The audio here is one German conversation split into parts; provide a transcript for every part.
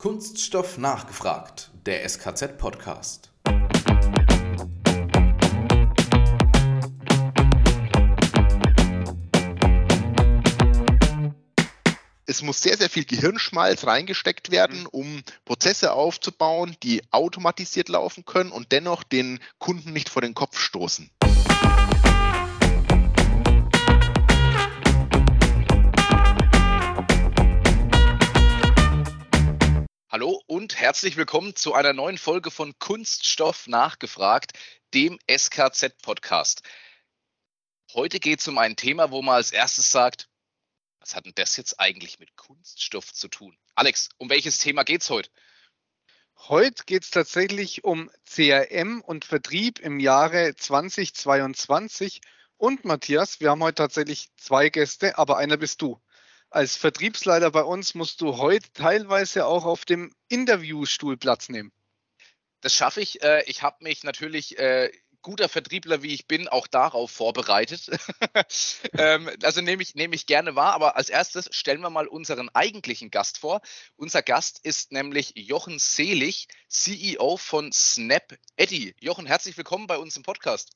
Kunststoff nachgefragt, der SKZ-Podcast. Es muss sehr, sehr viel Gehirnschmalz reingesteckt werden, mhm. um Prozesse aufzubauen, die automatisiert laufen können und dennoch den Kunden nicht vor den Kopf stoßen. Hallo und herzlich willkommen zu einer neuen Folge von Kunststoff nachgefragt, dem SKZ-Podcast. Heute geht es um ein Thema, wo man als erstes sagt, was hat denn das jetzt eigentlich mit Kunststoff zu tun? Alex, um welches Thema geht es heute? Heute geht es tatsächlich um CRM und Vertrieb im Jahre 2022. Und Matthias, wir haben heute tatsächlich zwei Gäste, aber einer bist du als Vertriebsleiter bei uns musst du heute teilweise auch auf dem Interviewstuhl Platz nehmen. Das schaffe ich. Äh, ich habe mich natürlich äh, guter Vertriebler wie ich bin, auch darauf vorbereitet. ähm, also nehme ich, nehme ich gerne wahr, aber als erstes stellen wir mal unseren eigentlichen Gast vor. Unser Gast ist nämlich Jochen Selig, CEO von Snap Eddy. Jochen, herzlich willkommen bei uns im Podcast.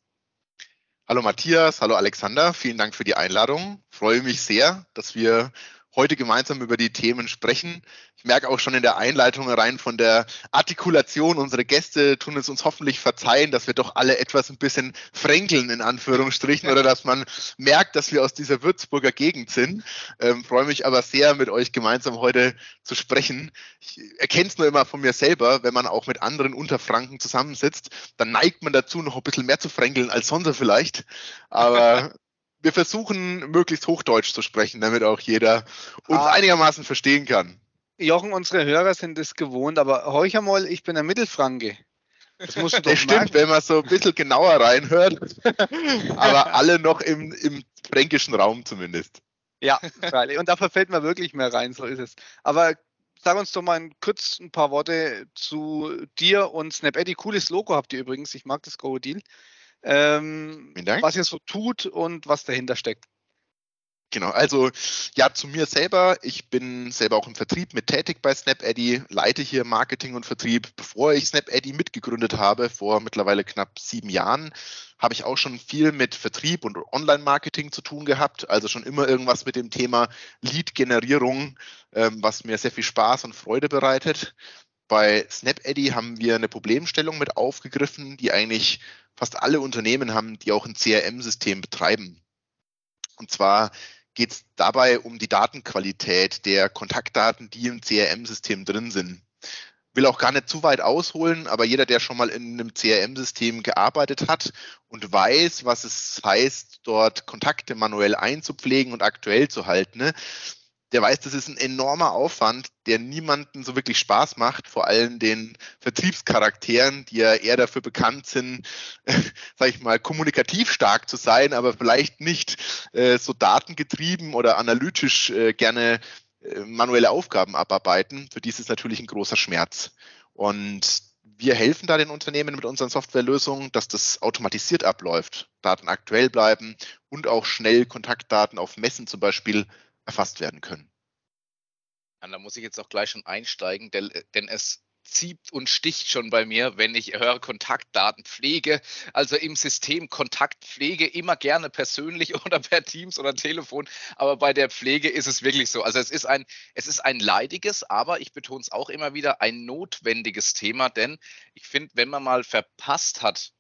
Hallo Matthias, hallo Alexander, vielen Dank für die Einladung. Freue mich sehr, dass wir heute gemeinsam über die Themen sprechen. Ich merke auch schon in der Einleitung rein von der Artikulation, unsere Gäste tun es uns hoffentlich verzeihen, dass wir doch alle etwas ein bisschen fränkeln in Anführungsstrichen oder dass man merkt, dass wir aus dieser Würzburger Gegend sind. Ähm, freue mich aber sehr, mit euch gemeinsam heute zu sprechen. Ich erkenne es nur immer von mir selber, wenn man auch mit anderen Unterfranken zusammensitzt, dann neigt man dazu, noch ein bisschen mehr zu fränkeln als sonst vielleicht. Aber wir versuchen möglichst Hochdeutsch zu sprechen, damit auch jeder uns ah. einigermaßen verstehen kann. Jochen, unsere Hörer sind es gewohnt, aber horch einmal, ich bin ein Mittelfranke. Das musst du doch Das stimmt, merken. wenn man so ein bisschen genauer reinhört. aber alle noch im, im fränkischen Raum zumindest. Ja. Und da verfällt man wirklich mehr rein, so ist es. Aber sag uns doch mal kurz ein paar Worte zu dir und SnapEddy. Cooles Logo habt ihr übrigens. Ich mag das Krokodil ähm, was ihr so tut und was dahinter steckt. Genau, also ja, zu mir selber. Ich bin selber auch im Vertrieb mit tätig bei SnapEddy, leite hier Marketing und Vertrieb. Bevor ich SnapEddy mitgegründet habe, vor mittlerweile knapp sieben Jahren, habe ich auch schon viel mit Vertrieb und Online-Marketing zu tun gehabt. Also schon immer irgendwas mit dem Thema Lead-Generierung, ähm, was mir sehr viel Spaß und Freude bereitet. Bei SnapEddy haben wir eine Problemstellung mit aufgegriffen, die eigentlich fast alle Unternehmen haben, die auch ein CRM-System betreiben. Und zwar geht es dabei um die Datenqualität der Kontaktdaten, die im CRM-System drin sind. Will auch gar nicht zu weit ausholen, aber jeder, der schon mal in einem CRM-System gearbeitet hat und weiß, was es heißt, dort Kontakte manuell einzupflegen und aktuell zu halten, ne, der weiß, das ist ein enormer Aufwand, der niemanden so wirklich Spaß macht, vor allem den Vertriebscharakteren, die ja eher dafür bekannt sind, äh, sag ich mal, kommunikativ stark zu sein, aber vielleicht nicht äh, so datengetrieben oder analytisch äh, gerne äh, manuelle Aufgaben abarbeiten. Für die ist es natürlich ein großer Schmerz. Und wir helfen da den Unternehmen mit unseren Softwarelösungen, dass das automatisiert abläuft, Daten aktuell bleiben und auch schnell Kontaktdaten auf Messen zum Beispiel erfasst werden können. Ja, da muss ich jetzt auch gleich schon einsteigen, denn, denn es zieht und sticht schon bei mir, wenn ich höre Kontaktdatenpflege, also im System Kontaktpflege immer gerne persönlich oder per Teams oder Telefon, aber bei der Pflege ist es wirklich so. Also es ist ein, es ist ein leidiges, aber ich betone es auch immer wieder, ein notwendiges Thema, denn ich finde, wenn man mal verpasst hat,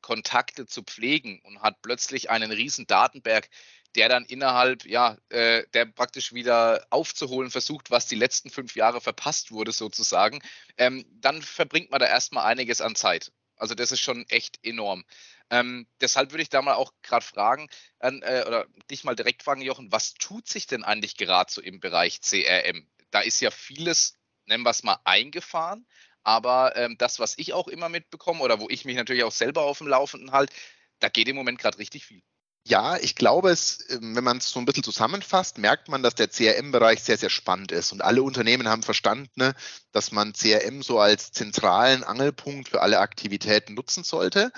Kontakte zu pflegen und hat plötzlich einen riesen Datenberg, der dann innerhalb, ja, äh, der praktisch wieder aufzuholen versucht, was die letzten fünf Jahre verpasst wurde, sozusagen, ähm, dann verbringt man da erstmal einiges an Zeit. Also das ist schon echt enorm. Ähm, deshalb würde ich da mal auch gerade fragen, äh, oder dich mal direkt fragen, Jochen, was tut sich denn eigentlich gerade so im Bereich CRM? Da ist ja vieles, nennen wir es mal, eingefahren, aber ähm, das, was ich auch immer mitbekomme oder wo ich mich natürlich auch selber auf dem Laufenden halte, da geht im Moment gerade richtig viel. Ja, ich glaube, es, ähm, wenn man es so ein bisschen zusammenfasst, merkt man, dass der CRM-Bereich sehr, sehr spannend ist. Und alle Unternehmen haben verstanden, ne, dass man CRM so als zentralen Angelpunkt für alle Aktivitäten nutzen sollte.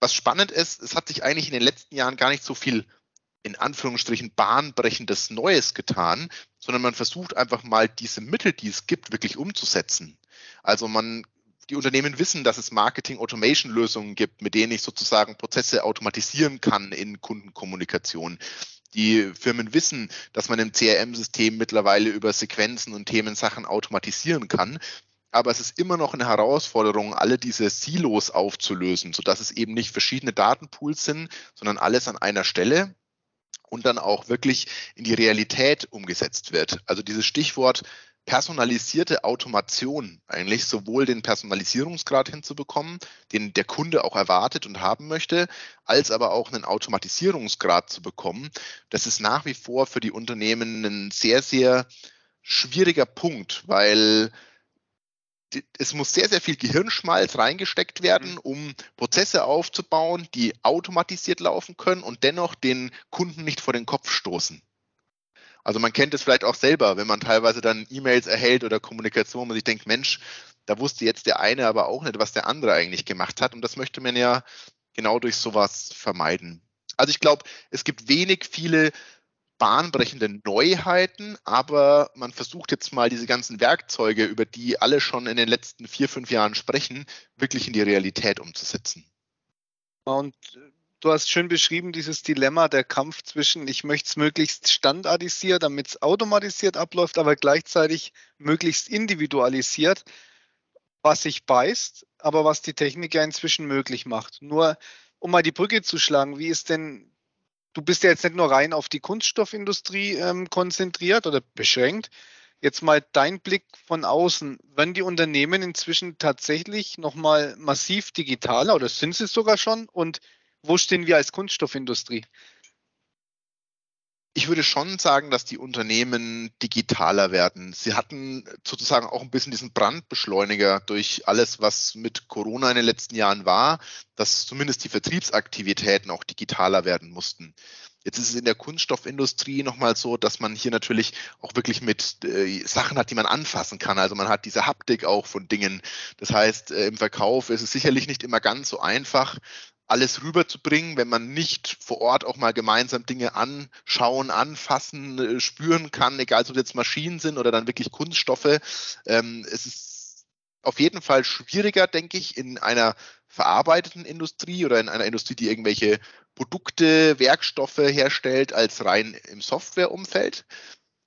Was spannend ist, es hat sich eigentlich in den letzten Jahren gar nicht so viel in Anführungsstrichen bahnbrechendes Neues getan, sondern man versucht einfach mal diese Mittel, die es gibt, wirklich umzusetzen. Also man die Unternehmen wissen, dass es Marketing-Automation-Lösungen gibt, mit denen ich sozusagen Prozesse automatisieren kann in Kundenkommunikation. Die Firmen wissen, dass man im CRM-System mittlerweile über Sequenzen und Themen Sachen automatisieren kann. Aber es ist immer noch eine Herausforderung, alle diese Silos aufzulösen, sodass es eben nicht verschiedene Datenpools sind, sondern alles an einer Stelle und dann auch wirklich in die Realität umgesetzt wird. Also dieses Stichwort personalisierte Automation eigentlich sowohl den Personalisierungsgrad hinzubekommen, den der Kunde auch erwartet und haben möchte, als aber auch einen Automatisierungsgrad zu bekommen. Das ist nach wie vor für die Unternehmen ein sehr, sehr schwieriger Punkt, weil es muss sehr, sehr viel Gehirnschmalz reingesteckt werden, mhm. um Prozesse aufzubauen, die automatisiert laufen können und dennoch den Kunden nicht vor den Kopf stoßen. Also man kennt es vielleicht auch selber, wenn man teilweise dann E-Mails erhält oder Kommunikation, man sich denkt, Mensch, da wusste jetzt der eine aber auch nicht, was der andere eigentlich gemacht hat. Und das möchte man ja genau durch sowas vermeiden. Also ich glaube, es gibt wenig viele bahnbrechende Neuheiten, aber man versucht jetzt mal diese ganzen Werkzeuge, über die alle schon in den letzten vier, fünf Jahren sprechen, wirklich in die Realität umzusetzen. Und du hast schön beschrieben, dieses Dilemma, der Kampf zwischen, ich möchte es möglichst standardisiert, damit es automatisiert abläuft, aber gleichzeitig möglichst individualisiert, was sich beißt, aber was die Technik ja inzwischen möglich macht. Nur um mal die Brücke zu schlagen, wie ist denn, du bist ja jetzt nicht nur rein auf die Kunststoffindustrie ähm, konzentriert oder beschränkt. Jetzt mal dein Blick von außen. Werden die Unternehmen inzwischen tatsächlich nochmal massiv digitaler oder sind sie sogar schon? Und wo stehen wir als Kunststoffindustrie? Ich würde schon sagen, dass die Unternehmen digitaler werden. Sie hatten sozusagen auch ein bisschen diesen Brandbeschleuniger durch alles, was mit Corona in den letzten Jahren war, dass zumindest die Vertriebsaktivitäten auch digitaler werden mussten. Jetzt ist es in der Kunststoffindustrie nochmal so, dass man hier natürlich auch wirklich mit äh, Sachen hat, die man anfassen kann. Also man hat diese Haptik auch von Dingen. Das heißt, äh, im Verkauf ist es sicherlich nicht immer ganz so einfach, alles rüberzubringen, wenn man nicht vor Ort auch mal gemeinsam Dinge anschauen, anfassen, äh, spüren kann, egal ob es jetzt Maschinen sind oder dann wirklich Kunststoffe. Ähm, es ist auf jeden Fall schwieriger, denke ich, in einer verarbeiteten Industrie oder in einer Industrie, die irgendwelche Produkte, Werkstoffe herstellt, als rein im Softwareumfeld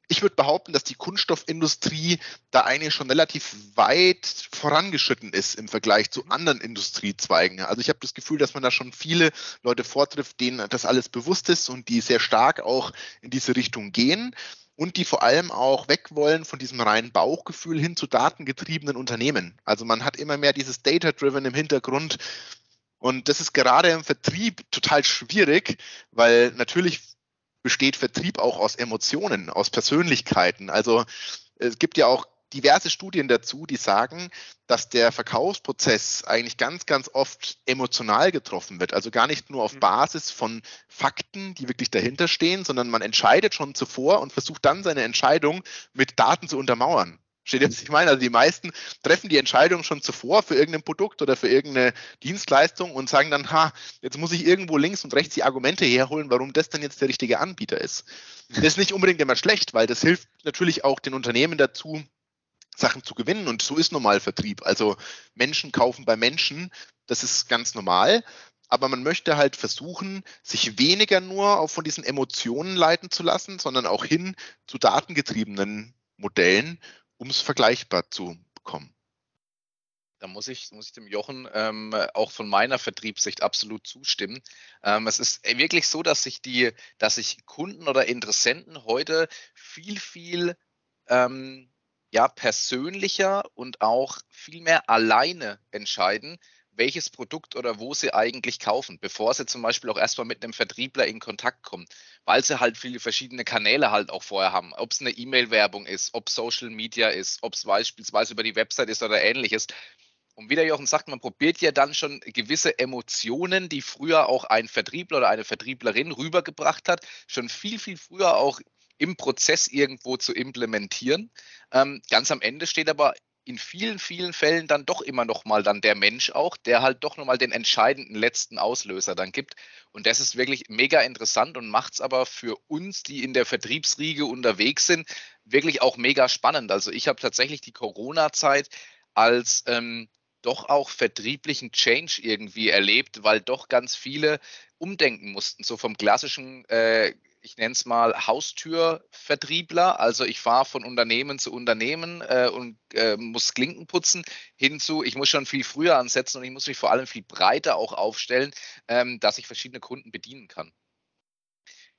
ich würde behaupten, dass die Kunststoffindustrie da eigentlich schon relativ weit vorangeschritten ist im Vergleich zu anderen Industriezweigen. Also ich habe das Gefühl, dass man da schon viele Leute vortrifft, denen das alles bewusst ist und die sehr stark auch in diese Richtung gehen und die vor allem auch weg wollen von diesem reinen Bauchgefühl hin zu datengetriebenen Unternehmen. Also man hat immer mehr dieses Data-Driven im Hintergrund. Und das ist gerade im Vertrieb total schwierig, weil natürlich besteht Vertrieb auch aus Emotionen, aus Persönlichkeiten. Also es gibt ja auch diverse Studien dazu, die sagen, dass der Verkaufsprozess eigentlich ganz, ganz oft emotional getroffen wird. Also gar nicht nur auf mhm. Basis von Fakten, die wirklich dahinter stehen, sondern man entscheidet schon zuvor und versucht dann seine Entscheidung mit Daten zu untermauern. Steht jetzt, ich meine, also die meisten treffen die Entscheidung schon zuvor für irgendein Produkt oder für irgendeine Dienstleistung und sagen dann, ha, jetzt muss ich irgendwo links und rechts die Argumente herholen, warum das dann jetzt der richtige Anbieter ist. Das ist nicht unbedingt immer schlecht, weil das hilft natürlich auch den Unternehmen dazu, Sachen zu gewinnen und so ist normal Vertrieb. Also Menschen kaufen bei Menschen, das ist ganz normal. Aber man möchte halt versuchen, sich weniger nur von diesen Emotionen leiten zu lassen, sondern auch hin zu datengetriebenen Modellen um es vergleichbar zu bekommen. Da muss ich, muss ich dem Jochen ähm, auch von meiner Vertriebssicht absolut zustimmen. Ähm, es ist wirklich so, dass sich die, dass sich Kunden oder Interessenten heute viel, viel ähm, ja, persönlicher und auch viel mehr alleine entscheiden, welches Produkt oder wo sie eigentlich kaufen, bevor sie zum Beispiel auch erstmal mit einem Vertriebler in Kontakt kommen, weil sie halt viele verschiedene Kanäle halt auch vorher haben. Ob es eine E-Mail-Werbung ist, ob Social Media ist, ob es beispielsweise über die Website ist oder ähnliches. Und wie der Jochen sagt, man probiert ja dann schon gewisse Emotionen, die früher auch ein Vertriebler oder eine Vertrieblerin rübergebracht hat, schon viel, viel früher auch im Prozess irgendwo zu implementieren. Ähm, ganz am Ende steht aber in vielen, vielen Fällen dann doch immer noch mal dann der Mensch auch, der halt doch noch mal den entscheidenden letzten Auslöser dann gibt. Und das ist wirklich mega interessant und macht es aber für uns, die in der Vertriebsriege unterwegs sind, wirklich auch mega spannend. Also ich habe tatsächlich die Corona-Zeit als ähm, doch auch vertrieblichen Change irgendwie erlebt, weil doch ganz viele umdenken mussten, so vom klassischen äh, ich nenne es mal Haustürvertriebler. Also ich fahre von Unternehmen zu Unternehmen äh, und äh, muss Klinken putzen, hinzu, ich muss schon viel früher ansetzen und ich muss mich vor allem viel breiter auch aufstellen, ähm, dass ich verschiedene Kunden bedienen kann.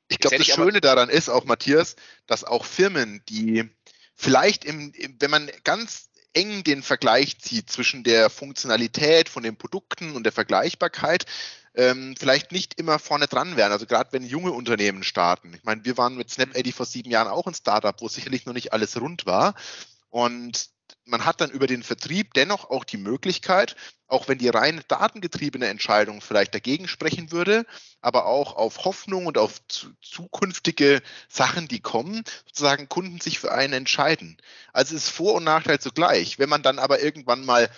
Ich glaube, das Schöne daran ist auch, Matthias, dass auch Firmen, die vielleicht im, wenn man ganz eng den Vergleich zieht zwischen der Funktionalität von den Produkten und der Vergleichbarkeit, ähm, vielleicht nicht immer vorne dran wären. Also gerade wenn junge Unternehmen starten. Ich meine, wir waren mit SnapAdy vor sieben Jahren auch ein Startup, wo sicherlich noch nicht alles rund war. Und man hat dann über den Vertrieb dennoch auch die Möglichkeit, auch wenn die reine datengetriebene Entscheidung vielleicht dagegen sprechen würde, aber auch auf Hoffnung und auf zukünftige Sachen, die kommen, sozusagen Kunden sich für einen entscheiden. Also ist Vor- und Nachteil zugleich. Wenn man dann aber irgendwann mal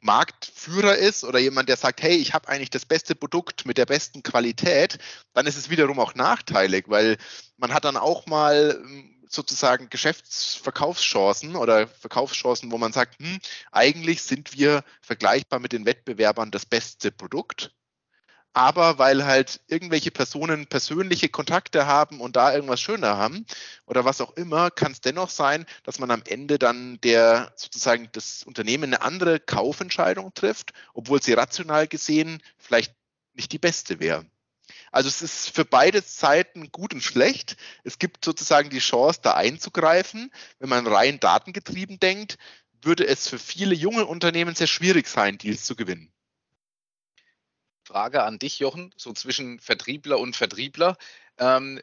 Marktführer ist oder jemand, der sagt, hey, ich habe eigentlich das beste Produkt mit der besten Qualität, dann ist es wiederum auch nachteilig, weil man hat dann auch mal ähm, sozusagen Geschäftsverkaufschancen oder Verkaufschancen, wo man sagt, hm, eigentlich sind wir vergleichbar mit den Wettbewerbern das beste Produkt aber weil halt irgendwelche Personen persönliche Kontakte haben und da irgendwas schöner haben oder was auch immer, kann es dennoch sein, dass man am Ende dann der sozusagen das Unternehmen eine andere Kaufentscheidung trifft, obwohl sie rational gesehen vielleicht nicht die beste wäre. Also es ist für beide Seiten gut und schlecht. Es gibt sozusagen die Chance, da einzugreifen. Wenn man rein datengetrieben denkt, würde es für viele junge Unternehmen sehr schwierig sein, Deals zu gewinnen. Frage an dich, Jochen, so zwischen Vertriebler und Vertriebler. Ähm,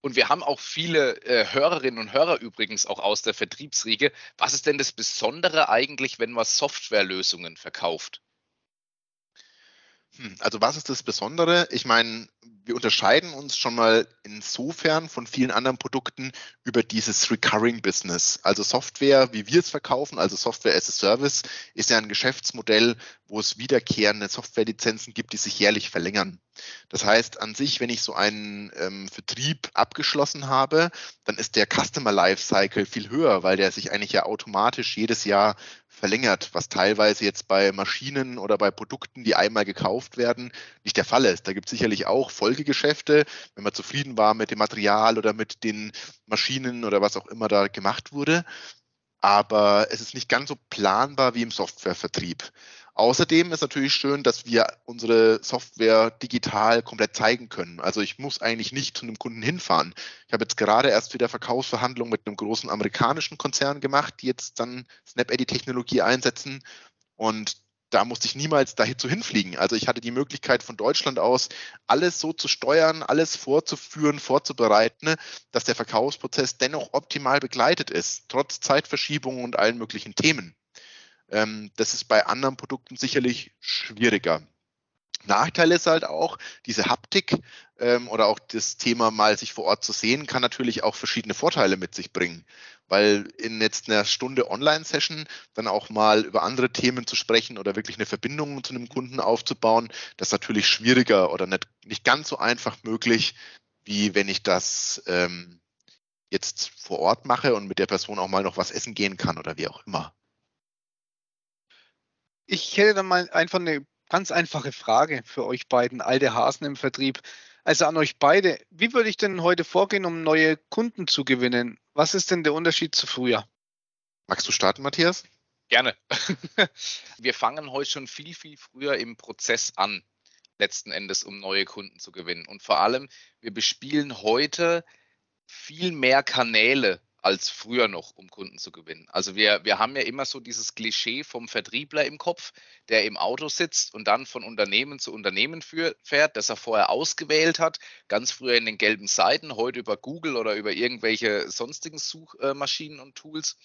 und wir haben auch viele äh, Hörerinnen und Hörer übrigens auch aus der Vertriebsriege. Was ist denn das Besondere eigentlich, wenn man Softwarelösungen verkauft? Hm, also was ist das Besondere? Ich meine, wir unterscheiden uns schon mal insofern von vielen anderen Produkten über dieses Recurring Business. Also Software, wie wir es verkaufen, also Software as a Service, ist ja ein Geschäftsmodell, wo es wiederkehrende Softwarelizenzen gibt, die sich jährlich verlängern. Das heißt, an sich, wenn ich so einen ähm, Vertrieb abgeschlossen habe, dann ist der Customer Lifecycle viel höher, weil der sich eigentlich ja automatisch jedes Jahr verlängert, was teilweise jetzt bei Maschinen oder bei Produkten, die einmal gekauft werden, nicht der Fall ist. Da gibt es sicherlich auch Folgegeschäfte, wenn man zufrieden war mit dem Material oder mit den Maschinen oder was auch immer da gemacht wurde. Aber es ist nicht ganz so planbar wie im Softwarevertrieb. Außerdem ist natürlich schön, dass wir unsere Software digital komplett zeigen können. Also ich muss eigentlich nicht zu einem Kunden hinfahren. Ich habe jetzt gerade erst wieder Verkaufsverhandlungen mit einem großen amerikanischen Konzern gemacht, die jetzt dann SnapEdit-Technologie einsetzen. Und da musste ich niemals dazu hinfliegen. Also ich hatte die Möglichkeit von Deutschland aus alles so zu steuern, alles vorzuführen, vorzubereiten, dass der Verkaufsprozess dennoch optimal begleitet ist, trotz Zeitverschiebungen und allen möglichen Themen. Ähm, das ist bei anderen Produkten sicherlich schwieriger. Nachteil ist halt auch, diese Haptik ähm, oder auch das Thema mal sich vor Ort zu sehen, kann natürlich auch verschiedene Vorteile mit sich bringen. Weil in jetzt einer Stunde Online-Session dann auch mal über andere Themen zu sprechen oder wirklich eine Verbindung zu einem Kunden aufzubauen, das ist natürlich schwieriger oder nicht, nicht ganz so einfach möglich, wie wenn ich das ähm, jetzt vor Ort mache und mit der Person auch mal noch was essen gehen kann oder wie auch immer. Ich hätte dann mal einfach eine ganz einfache Frage für euch beiden, alte Hasen im Vertrieb. Also an euch beide, wie würde ich denn heute vorgehen, um neue Kunden zu gewinnen? Was ist denn der Unterschied zu früher? Magst du starten, Matthias? Gerne. Wir fangen heute schon viel, viel früher im Prozess an, letzten Endes, um neue Kunden zu gewinnen. Und vor allem, wir bespielen heute viel mehr Kanäle als früher noch, um Kunden zu gewinnen. Also wir, wir haben ja immer so dieses Klischee vom Vertriebler im Kopf, der im Auto sitzt und dann von Unternehmen zu Unternehmen für, fährt, das er vorher ausgewählt hat, ganz früher in den gelben Seiten, heute über Google oder über irgendwelche sonstigen Suchmaschinen und Tools.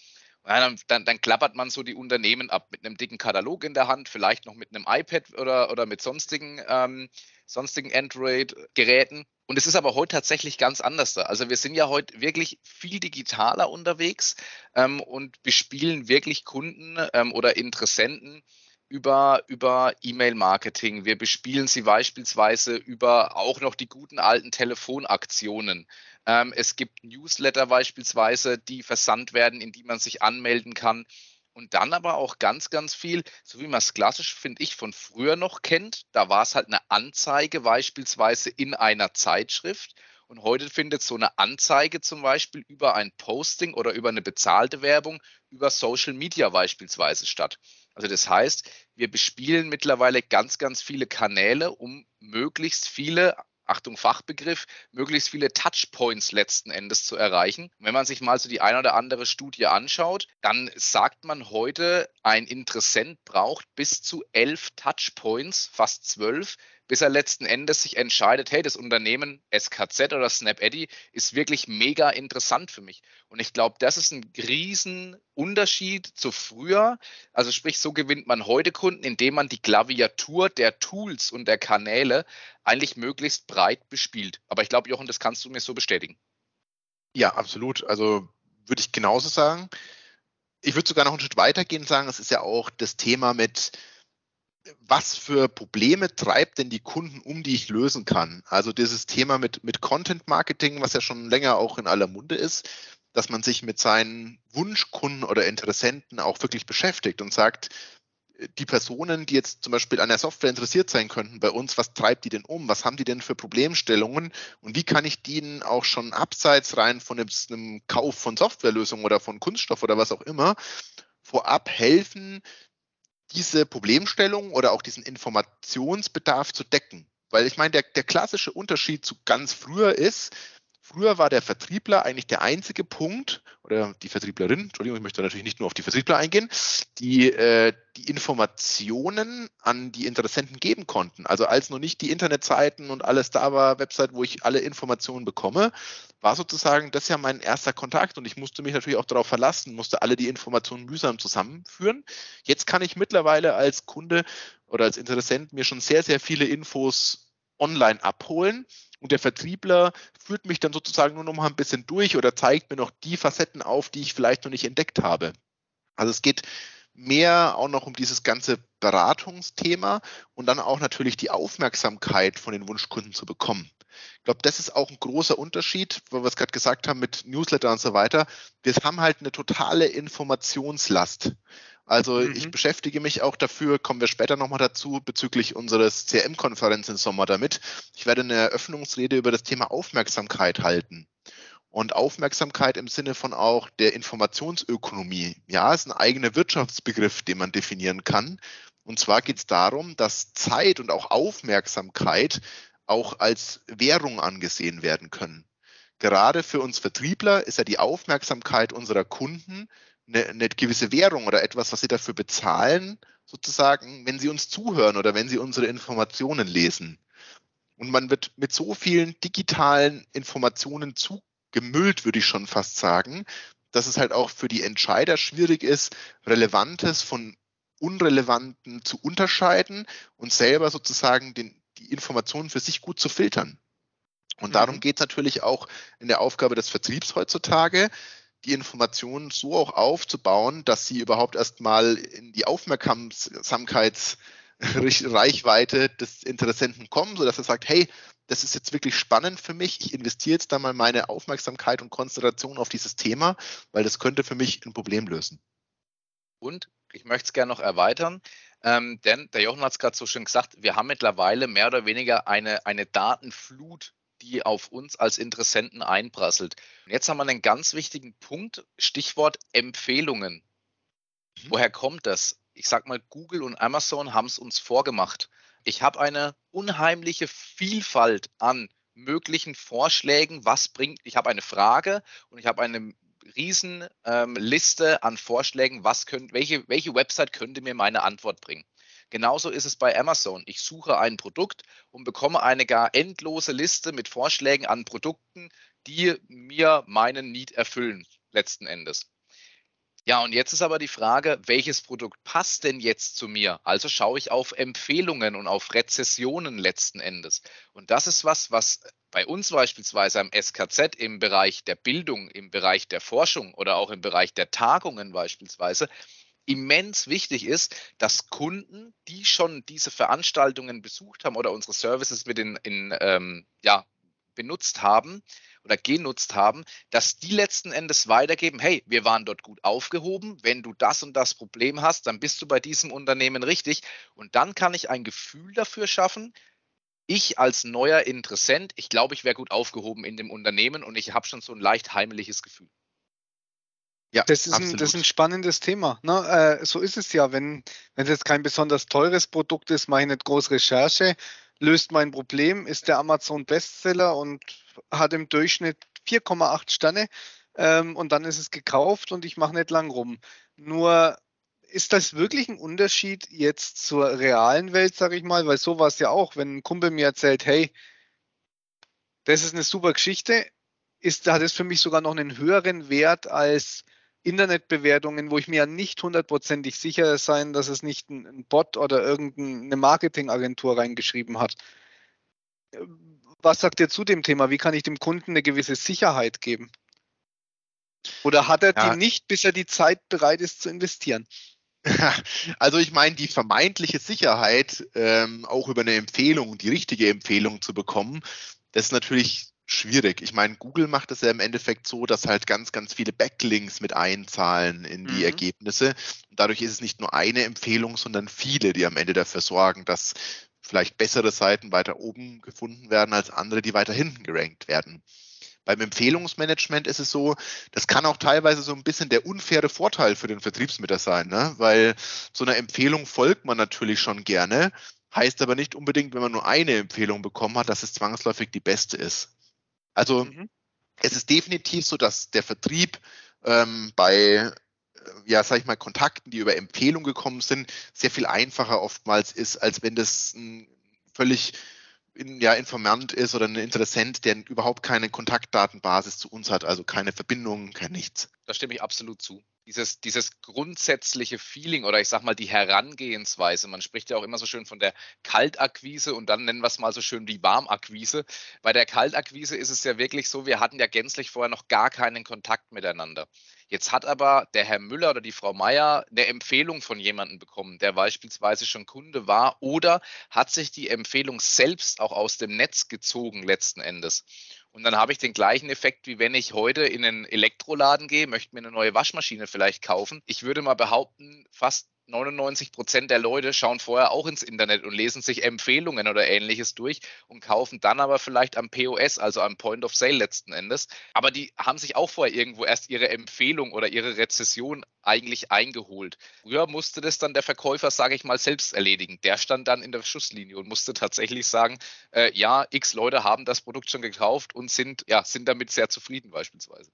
Dann, dann, dann, klappert man so die Unternehmen ab mit einem dicken Katalog in der Hand, vielleicht noch mit einem iPad oder, oder mit sonstigen, ähm, sonstigen Android-Geräten. Und es ist aber heute tatsächlich ganz anders da. Also wir sind ja heute wirklich viel digitaler unterwegs ähm, und bespielen wirklich Kunden ähm, oder Interessenten über, über E-Mail-Marketing. Wir bespielen sie beispielsweise über auch noch die guten alten Telefonaktionen. Ähm, es gibt Newsletter beispielsweise, die versandt werden, in die man sich anmelden kann. Und dann aber auch ganz, ganz viel, so wie man es klassisch, finde ich, von früher noch kennt. Da war es halt eine Anzeige beispielsweise in einer Zeitschrift. Und heute findet so eine Anzeige zum Beispiel über ein Posting oder über eine bezahlte Werbung über Social Media beispielsweise statt. Also das heißt, wir bespielen mittlerweile ganz, ganz viele Kanäle, um möglichst viele Achtung Fachbegriff, möglichst viele Touchpoints letzten Endes zu erreichen. Wenn man sich mal so die ein oder andere Studie anschaut, dann sagt man heute, ein Interessent braucht bis zu elf Touchpoints, fast zwölf, bis er letzten Endes sich entscheidet, hey, das Unternehmen SKZ oder SnapEddy ist wirklich mega interessant für mich. Und ich glaube, das ist ein Riesenunterschied zu früher. Also sprich, so gewinnt man heute Kunden, indem man die Klaviatur der Tools und der Kanäle eigentlich möglichst breit bespielt. Aber ich glaube, Jochen, das kannst du mir so bestätigen. Ja, absolut. Also würde ich genauso sagen. Ich würde sogar noch einen Schritt weitergehen und sagen, es ist ja auch das Thema mit, was für Probleme treibt denn die Kunden um, die ich lösen kann? Also dieses Thema mit, mit Content Marketing, was ja schon länger auch in aller Munde ist, dass man sich mit seinen Wunschkunden oder Interessenten auch wirklich beschäftigt und sagt, die Personen, die jetzt zum Beispiel an der Software interessiert sein könnten bei uns, was treibt die denn um? Was haben die denn für Problemstellungen? Und wie kann ich denen auch schon abseits rein von einem Kauf von Softwarelösungen oder von Kunststoff oder was auch immer vorab helfen, diese Problemstellung oder auch diesen Informationsbedarf zu decken. Weil ich meine, der, der klassische Unterschied zu ganz früher ist, Früher war der Vertriebler eigentlich der einzige Punkt, oder die Vertrieblerin, Entschuldigung, ich möchte natürlich nicht nur auf die Vertriebler eingehen, die äh, die Informationen an die Interessenten geben konnten. Also als noch nicht die Internetseiten und alles da war, Website, wo ich alle Informationen bekomme, war sozusagen das ja mein erster Kontakt und ich musste mich natürlich auch darauf verlassen, musste alle die Informationen mühsam zusammenführen. Jetzt kann ich mittlerweile als Kunde oder als Interessent mir schon sehr, sehr viele Infos online abholen und der Vertriebler führt mich dann sozusagen nur noch mal ein bisschen durch oder zeigt mir noch die Facetten auf, die ich vielleicht noch nicht entdeckt habe. Also es geht mehr auch noch um dieses ganze Beratungsthema und dann auch natürlich die Aufmerksamkeit von den Wunschkunden zu bekommen. Ich glaube, das ist auch ein großer Unterschied, weil wir es gerade gesagt haben mit Newsletter und so weiter. Wir haben halt eine totale Informationslast. Also mhm. ich beschäftige mich auch dafür, kommen wir später nochmal dazu, bezüglich unseres CRM-Konferenz im Sommer damit. Ich werde eine Eröffnungsrede über das Thema Aufmerksamkeit halten. Und Aufmerksamkeit im Sinne von auch der Informationsökonomie. Ja, ist ein eigener Wirtschaftsbegriff, den man definieren kann. Und zwar geht es darum, dass Zeit und auch Aufmerksamkeit auch als Währung angesehen werden können. Gerade für uns Vertriebler ist ja die Aufmerksamkeit unserer Kunden eine, eine gewisse Währung oder etwas, was sie dafür bezahlen, sozusagen, wenn sie uns zuhören oder wenn sie unsere Informationen lesen. Und man wird mit so vielen digitalen Informationen zugemüllt, würde ich schon fast sagen, dass es halt auch für die Entscheider schwierig ist, Relevantes von Unrelevanten zu unterscheiden und selber sozusagen den, die Informationen für sich gut zu filtern. Und darum mhm. geht es natürlich auch in der Aufgabe des Vertriebs heutzutage, die Informationen so auch aufzubauen, dass sie überhaupt erstmal in die Aufmerksamkeitsreichweite des Interessenten kommen, sodass er sagt, hey, das ist jetzt wirklich spannend für mich. Ich investiere jetzt da mal meine Aufmerksamkeit und Konzentration auf dieses Thema, weil das könnte für mich ein Problem lösen. Und ich möchte es gerne noch erweitern, ähm, denn der Jochen hat es gerade so schön gesagt, wir haben mittlerweile mehr oder weniger eine, eine Datenflut die auf uns als Interessenten einprasselt. Und jetzt haben wir einen ganz wichtigen Punkt, Stichwort Empfehlungen. Mhm. Woher kommt das? Ich sag mal, Google und Amazon haben es uns vorgemacht. Ich habe eine unheimliche Vielfalt an möglichen Vorschlägen, was bringt. Ich habe eine Frage und ich habe eine riesen ähm, Liste an Vorschlägen, was könnt, welche, welche Website könnte mir meine Antwort bringen. Genauso ist es bei Amazon. Ich suche ein Produkt und bekomme eine gar endlose Liste mit Vorschlägen an Produkten, die mir meinen Need erfüllen, letzten Endes. Ja, und jetzt ist aber die Frage, welches Produkt passt denn jetzt zu mir? Also schaue ich auf Empfehlungen und auf Rezessionen letzten Endes. Und das ist was, was bei uns beispielsweise am SKZ im Bereich der Bildung, im Bereich der Forschung oder auch im Bereich der Tagungen beispielsweise immens wichtig ist, dass Kunden, die schon diese Veranstaltungen besucht haben oder unsere Services mit in, in ähm, ja, benutzt haben, oder genutzt haben, dass die letzten Endes weitergeben, hey, wir waren dort gut aufgehoben, wenn du das und das Problem hast, dann bist du bei diesem Unternehmen richtig und dann kann ich ein Gefühl dafür schaffen, ich als neuer Interessent, ich glaube, ich wäre gut aufgehoben in dem Unternehmen und ich habe schon so ein leicht heimliches Gefühl. Ja, das ist, ein, das ist ein spannendes Thema. Ne? Äh, so ist es ja, wenn, wenn es jetzt kein besonders teures Produkt ist, mache ich nicht groß Recherche, löst mein Problem, ist der Amazon Bestseller und hat im Durchschnitt 4,8 Sterne ähm, und dann ist es gekauft und ich mache nicht lang rum. Nur ist das wirklich ein Unterschied jetzt zur realen Welt, sage ich mal? Weil so war es ja auch, wenn ein Kumpel mir erzählt, hey, das ist eine super Geschichte, ist, hat es für mich sogar noch einen höheren Wert als Internetbewertungen, wo ich mir ja nicht hundertprozentig sicher sein, dass es nicht ein Bot oder irgendeine Marketingagentur reingeschrieben hat. Was sagt ihr zu dem Thema? Wie kann ich dem Kunden eine gewisse Sicherheit geben? Oder hat er ja. die nicht, bis er die Zeit bereit ist zu investieren? Also ich meine, die vermeintliche Sicherheit, ähm, auch über eine Empfehlung, die richtige Empfehlung zu bekommen, das ist natürlich schwierig. Ich meine, Google macht es ja im Endeffekt so, dass halt ganz, ganz viele Backlinks mit einzahlen in die mhm. Ergebnisse. Und dadurch ist es nicht nur eine Empfehlung, sondern viele, die am Ende dafür sorgen, dass vielleicht bessere Seiten weiter oben gefunden werden als andere, die weiter hinten gerankt werden. Beim Empfehlungsmanagement ist es so, das kann auch teilweise so ein bisschen der unfaire Vorteil für den Vertriebsmitter sein, ne? weil so einer Empfehlung folgt man natürlich schon gerne, heißt aber nicht unbedingt, wenn man nur eine Empfehlung bekommen hat, dass es zwangsläufig die beste ist. Also mhm. es ist definitiv so, dass der Vertrieb ähm, bei äh, ja, sag ich mal, Kontakten, die über Empfehlung gekommen sind, sehr viel einfacher oftmals ist, als wenn das ein völlig in, ja, Informant ist oder ein Interessent, der überhaupt keine Kontaktdatenbasis zu uns hat, also keine Verbindung, kein nichts. Da stimme ich absolut zu dieses, dieses grundsätzliche Feeling oder ich sag mal die Herangehensweise. Man spricht ja auch immer so schön von der Kaltakquise und dann nennen wir es mal so schön die Warmakquise. Bei der Kaltakquise ist es ja wirklich so, wir hatten ja gänzlich vorher noch gar keinen Kontakt miteinander. Jetzt hat aber der Herr Müller oder die Frau Meier eine Empfehlung von jemandem bekommen, der beispielsweise schon Kunde war oder hat sich die Empfehlung selbst auch aus dem Netz gezogen letzten Endes. Und dann habe ich den gleichen Effekt, wie wenn ich heute in einen Elektroladen gehe, möchte mir eine neue Waschmaschine vielleicht kaufen. Ich würde mal behaupten, fast 99 Prozent der Leute schauen vorher auch ins Internet und lesen sich Empfehlungen oder ähnliches durch und kaufen dann aber vielleicht am POS, also am Point of Sale letzten Endes. Aber die haben sich auch vorher irgendwo erst ihre Empfehlung oder ihre Rezession eigentlich eingeholt. Früher musste das dann der Verkäufer, sage ich mal, selbst erledigen. Der stand dann in der Schusslinie und musste tatsächlich sagen, äh, ja, x Leute haben das Produkt schon gekauft und sind, ja, sind damit sehr zufrieden beispielsweise.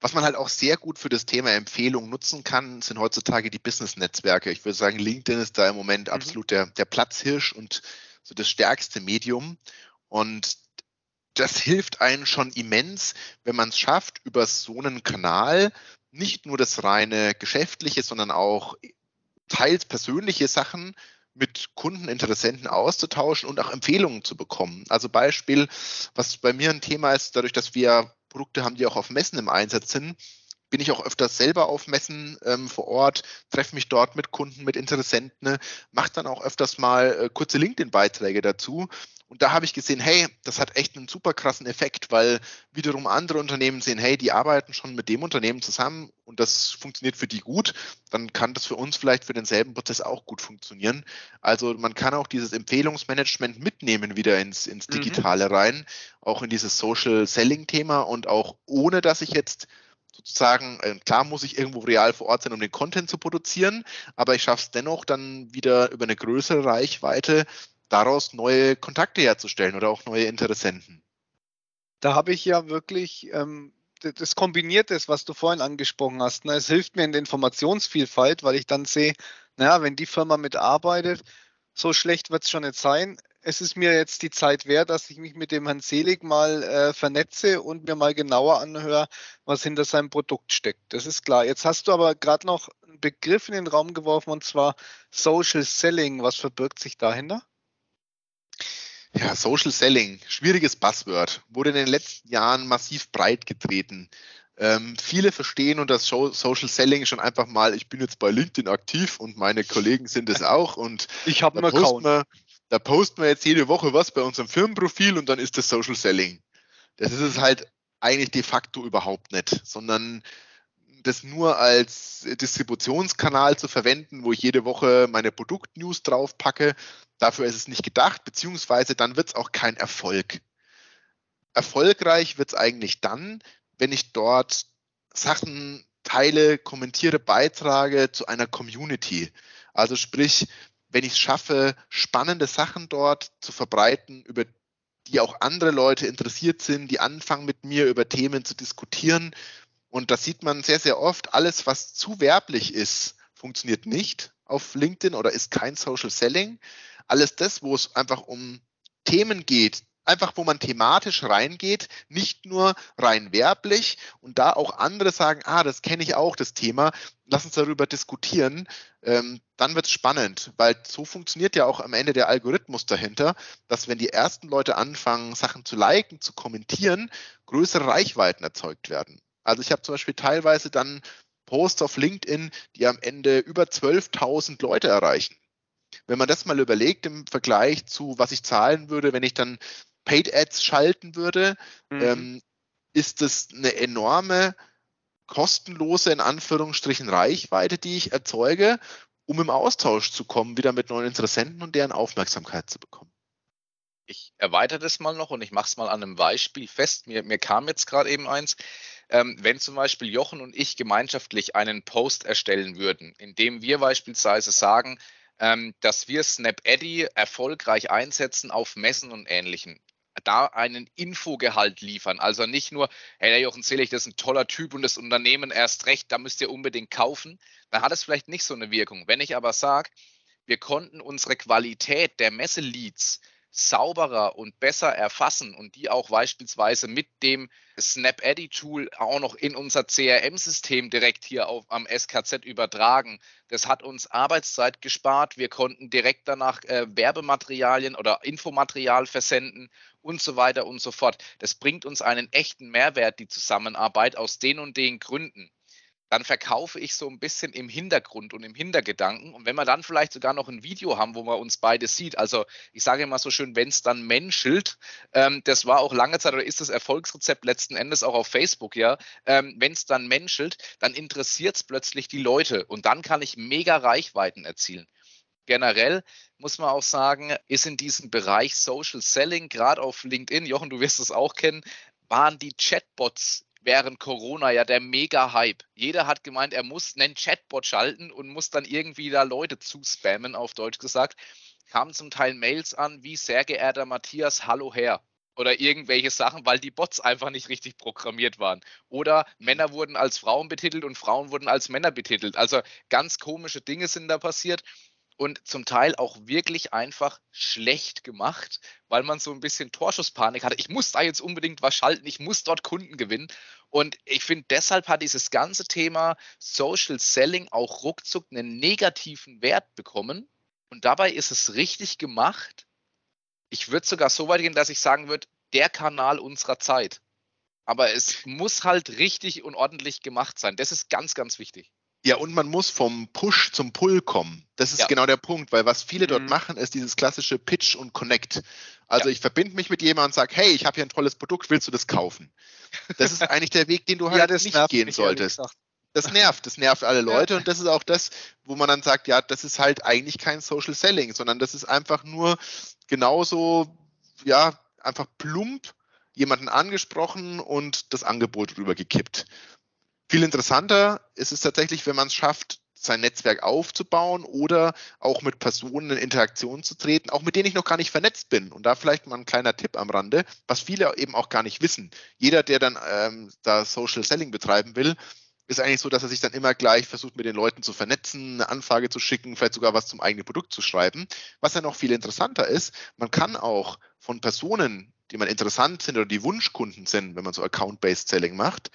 Was man halt auch sehr gut für das Thema Empfehlung nutzen kann, sind heutzutage die Business-Netzwerke. Ich würde sagen, LinkedIn ist da im Moment mhm. absolut der, der Platzhirsch und so das stärkste Medium. Und das hilft einen schon immens, wenn man es schafft, über so einen Kanal nicht nur das reine geschäftliche, sondern auch teils persönliche Sachen mit Kundeninteressenten auszutauschen und auch Empfehlungen zu bekommen. Also Beispiel, was bei mir ein Thema ist, dadurch, dass wir Produkte haben, die auch auf Messen im Einsatz sind, bin ich auch öfters selber auf Messen ähm, vor Ort, treffe mich dort mit Kunden, mit Interessenten, mache dann auch öfters mal äh, kurze LinkedIn-Beiträge dazu und da habe ich gesehen, hey, das hat echt einen super krassen Effekt, weil wiederum andere Unternehmen sehen, hey, die arbeiten schon mit dem Unternehmen zusammen und das funktioniert für die gut, dann kann das für uns vielleicht für denselben Prozess auch gut funktionieren. Also man kann auch dieses Empfehlungsmanagement mitnehmen wieder ins, ins mhm. Digitale mhm. rein, auch in dieses Social Selling Thema und auch ohne, dass ich jetzt sozusagen, äh, klar muss ich irgendwo real vor Ort sein, um den Content zu produzieren, aber ich schaffe es dennoch dann wieder über eine größere Reichweite daraus neue Kontakte herzustellen oder auch neue Interessenten. Da habe ich ja wirklich ähm, das kombiniert ist, was du vorhin angesprochen hast. Ne? Es hilft mir in der Informationsvielfalt, weil ich dann sehe, naja, wenn die Firma mitarbeitet, so schlecht wird es schon nicht sein. es ist mir jetzt die Zeit wert, dass ich mich mit dem Herrn Selig mal äh, vernetze und mir mal genauer anhöre, was hinter seinem Produkt steckt. Das ist klar. Jetzt hast du aber gerade noch einen Begriff in den Raum geworfen und zwar Social Selling. Was verbirgt sich dahinter? Ja, Social Selling, schwieriges Buzzword, wurde in den letzten Jahren massiv breit getreten. Ähm, viele verstehen unter Social Selling schon einfach mal, ich bin jetzt bei LinkedIn aktiv und meine Kollegen sind es auch und ich habe einen Account. Wir, da posten wir jetzt jede Woche was bei unserem Firmenprofil und dann ist das Social Selling. Das ist es halt eigentlich de facto überhaupt nicht, sondern das nur als Distributionskanal zu verwenden, wo ich jede Woche meine Produktnews drauf packe, dafür ist es nicht gedacht, beziehungsweise dann wird es auch kein Erfolg. Erfolgreich wird es eigentlich dann, wenn ich dort Sachen teile, kommentiere, beitrage zu einer Community. Also sprich, wenn ich es schaffe, spannende Sachen dort zu verbreiten, über die auch andere Leute interessiert sind, die anfangen mit mir über Themen zu diskutieren. Und das sieht man sehr, sehr oft. Alles, was zu werblich ist, funktioniert nicht auf LinkedIn oder ist kein Social Selling. Alles das, wo es einfach um Themen geht, einfach wo man thematisch reingeht, nicht nur rein werblich und da auch andere sagen, ah, das kenne ich auch, das Thema, lass uns darüber diskutieren, ähm, dann wird es spannend, weil so funktioniert ja auch am Ende der Algorithmus dahinter, dass wenn die ersten Leute anfangen, Sachen zu liken, zu kommentieren, größere Reichweiten erzeugt werden. Also ich habe zum Beispiel teilweise dann Posts auf LinkedIn, die am Ende über 12.000 Leute erreichen. Wenn man das mal überlegt im Vergleich zu, was ich zahlen würde, wenn ich dann Paid Ads schalten würde, mhm. ähm, ist das eine enorme kostenlose, in Anführungsstrichen, Reichweite, die ich erzeuge, um im Austausch zu kommen, wieder mit neuen Interessenten und deren Aufmerksamkeit zu bekommen. Ich erweitere das mal noch und ich mache es mal an einem Beispiel fest. Mir, mir kam jetzt gerade eben eins. Ähm, wenn zum Beispiel Jochen und ich gemeinschaftlich einen Post erstellen würden, in dem wir beispielsweise sagen, ähm, dass wir Snap Eddy erfolgreich einsetzen auf Messen und Ähnlichem da einen Infogehalt liefern. Also nicht nur, hey, der Jochen Zelig, das ist ein toller Typ und das Unternehmen erst recht, da müsst ihr unbedingt kaufen. Dann hat es vielleicht nicht so eine Wirkung. Wenn ich aber sage, wir konnten unsere Qualität der Messeleads sauberer und besser erfassen und die auch beispielsweise mit dem Snap Eddy Tool auch noch in unser CRM-System direkt hier auf, am SKZ übertragen. Das hat uns Arbeitszeit gespart. Wir konnten direkt danach äh, Werbematerialien oder Infomaterial versenden und so weiter und so fort. Das bringt uns einen echten Mehrwert, die Zusammenarbeit aus den und den Gründen dann verkaufe ich so ein bisschen im Hintergrund und im Hintergedanken. Und wenn wir dann vielleicht sogar noch ein Video haben, wo man uns beide sieht, also ich sage immer so schön, wenn es dann menschelt, ähm, das war auch lange Zeit oder ist das Erfolgsrezept letzten Endes auch auf Facebook, ja, ähm, wenn es dann menschelt, dann interessiert es plötzlich die Leute und dann kann ich mega Reichweiten erzielen. Generell muss man auch sagen, ist in diesem Bereich Social Selling, gerade auf LinkedIn, Jochen, du wirst es auch kennen, waren die Chatbots während Corona ja der Mega-Hype. Jeder hat gemeint, er muss einen Chatbot schalten und muss dann irgendwie da Leute zuspammen, auf Deutsch gesagt. Kamen zum Teil Mails an, wie sehr geehrter Matthias, hallo Herr. Oder irgendwelche Sachen, weil die Bots einfach nicht richtig programmiert waren. Oder Männer wurden als Frauen betitelt und Frauen wurden als Männer betitelt. Also ganz komische Dinge sind da passiert und zum Teil auch wirklich einfach schlecht gemacht, weil man so ein bisschen Torschusspanik hatte. Ich muss da jetzt unbedingt was schalten, ich muss dort Kunden gewinnen. Und ich finde, deshalb hat dieses ganze Thema Social Selling auch ruckzuck einen negativen Wert bekommen. Und dabei ist es richtig gemacht. Ich würde sogar so weit gehen, dass ich sagen würde, der Kanal unserer Zeit. Aber es muss halt richtig und ordentlich gemacht sein. Das ist ganz, ganz wichtig. Ja, und man muss vom Push zum Pull kommen. Das ist ja. genau der Punkt, weil was viele dort mhm. machen, ist dieses klassische Pitch und Connect. Also ja. ich verbinde mich mit jemandem und sage, hey, ich habe hier ein tolles Produkt, willst du das kaufen? Das ist eigentlich der Weg, den du halt ja, nicht gehen solltest. Das nervt, das nervt alle Leute und das ist auch das, wo man dann sagt, ja, das ist halt eigentlich kein Social Selling, sondern das ist einfach nur genauso, ja, einfach plump jemanden angesprochen und das Angebot rübergekippt. Viel interessanter ist es tatsächlich, wenn man es schafft, sein Netzwerk aufzubauen oder auch mit Personen in Interaktion zu treten, auch mit denen ich noch gar nicht vernetzt bin. Und da vielleicht mal ein kleiner Tipp am Rande, was viele eben auch gar nicht wissen. Jeder, der dann ähm, da Social Selling betreiben will, ist eigentlich so, dass er sich dann immer gleich versucht, mit den Leuten zu vernetzen, eine Anfrage zu schicken, vielleicht sogar was zum eigenen Produkt zu schreiben. Was ja noch viel interessanter ist, man kann auch von Personen, die man interessant sind oder die Wunschkunden sind, wenn man so Account-Based Selling macht,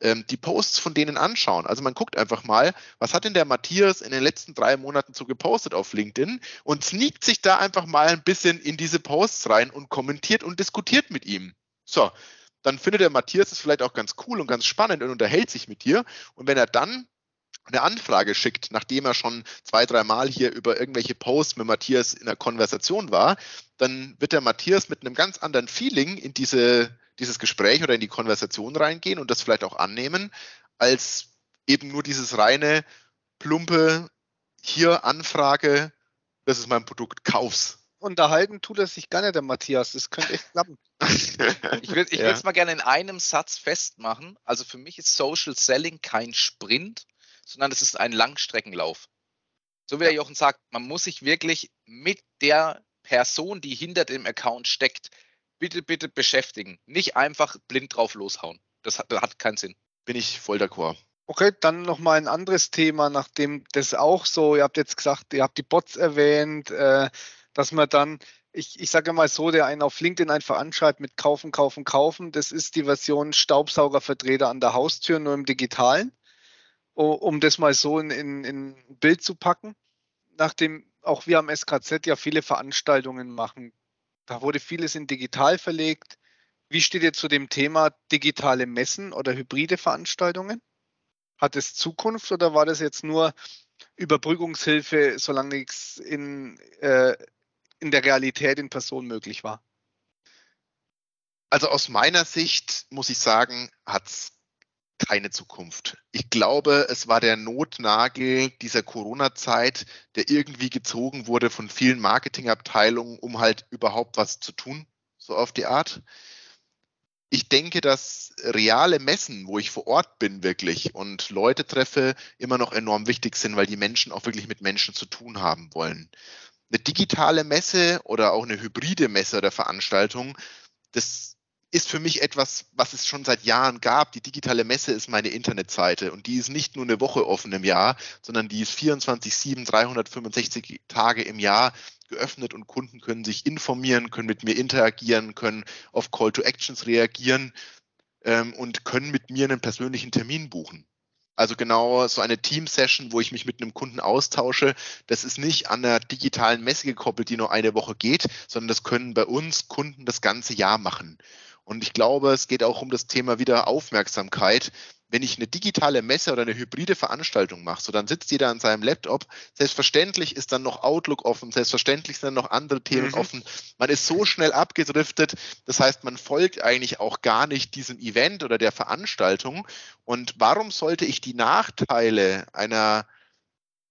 ähm, die Posts von denen anschauen. Also man guckt einfach mal, was hat denn der Matthias in den letzten drei Monaten so gepostet auf LinkedIn und sneakt sich da einfach mal ein bisschen in diese Posts rein und kommentiert und diskutiert mit ihm. So, dann findet der Matthias es vielleicht auch ganz cool und ganz spannend und unterhält sich mit dir. Und wenn er dann eine Anfrage schickt, nachdem er schon zwei, dreimal hier über irgendwelche Posts mit Matthias in der Konversation war, dann wird der Matthias mit einem ganz anderen Feeling in diese, dieses Gespräch oder in die Konversation reingehen und das vielleicht auch annehmen, als eben nur dieses reine, plumpe, hier Anfrage, das ist mein Produkt, kauf's unterhalten tut er sich gar nicht, der Matthias. Das könnte echt klappen. ich würde ich ja. es mal gerne in einem Satz festmachen. Also für mich ist Social Selling kein Sprint, sondern es ist ein Langstreckenlauf. So wie der Jochen sagt, man muss sich wirklich mit der Person, die hinter dem Account steckt, bitte, bitte beschäftigen. Nicht einfach blind drauf loshauen. Das hat, das hat keinen Sinn. Bin ich voll d'accord. Okay, dann nochmal ein anderes Thema, nachdem das auch so, ihr habt jetzt gesagt, ihr habt die Bots erwähnt, äh, dass man dann, ich, ich sage mal so, der einen auf LinkedIn einfach anschreibt mit kaufen, kaufen, kaufen. Das ist die Version Staubsaugervertreter an der Haustür, nur im digitalen, um das mal so in, in, in ein Bild zu packen. Nachdem auch wir am SKZ ja viele Veranstaltungen machen. Da wurde vieles in digital verlegt. Wie steht ihr zu dem Thema digitale Messen oder hybride Veranstaltungen? Hat es Zukunft oder war das jetzt nur Überbrückungshilfe, solange nichts in, äh, in der Realität in Person möglich war? Also aus meiner Sicht muss ich sagen, hat es keine Zukunft. Ich glaube, es war der Notnagel dieser Corona-Zeit, der irgendwie gezogen wurde von vielen Marketingabteilungen, um halt überhaupt was zu tun, so auf die Art. Ich denke, dass reale Messen, wo ich vor Ort bin wirklich und Leute treffe, immer noch enorm wichtig sind, weil die Menschen auch wirklich mit Menschen zu tun haben wollen eine digitale Messe oder auch eine hybride Messe oder Veranstaltung, das ist für mich etwas, was es schon seit Jahren gab. Die digitale Messe ist meine Internetseite und die ist nicht nur eine Woche offen im Jahr, sondern die ist 24, 7, 365 Tage im Jahr geöffnet und Kunden können sich informieren, können mit mir interagieren, können auf Call to Actions reagieren ähm, und können mit mir einen persönlichen Termin buchen. Also genau so eine Team-Session, wo ich mich mit einem Kunden austausche, das ist nicht an einer digitalen Messe gekoppelt, die nur eine Woche geht, sondern das können bei uns Kunden das ganze Jahr machen. Und ich glaube, es geht auch um das Thema wieder Aufmerksamkeit wenn ich eine digitale Messe oder eine hybride Veranstaltung mache, so dann sitzt jeder an seinem Laptop. Selbstverständlich ist dann noch Outlook offen, selbstverständlich sind dann noch andere Themen mhm. offen. Man ist so schnell abgedriftet, das heißt, man folgt eigentlich auch gar nicht diesem Event oder der Veranstaltung. Und warum sollte ich die Nachteile einer,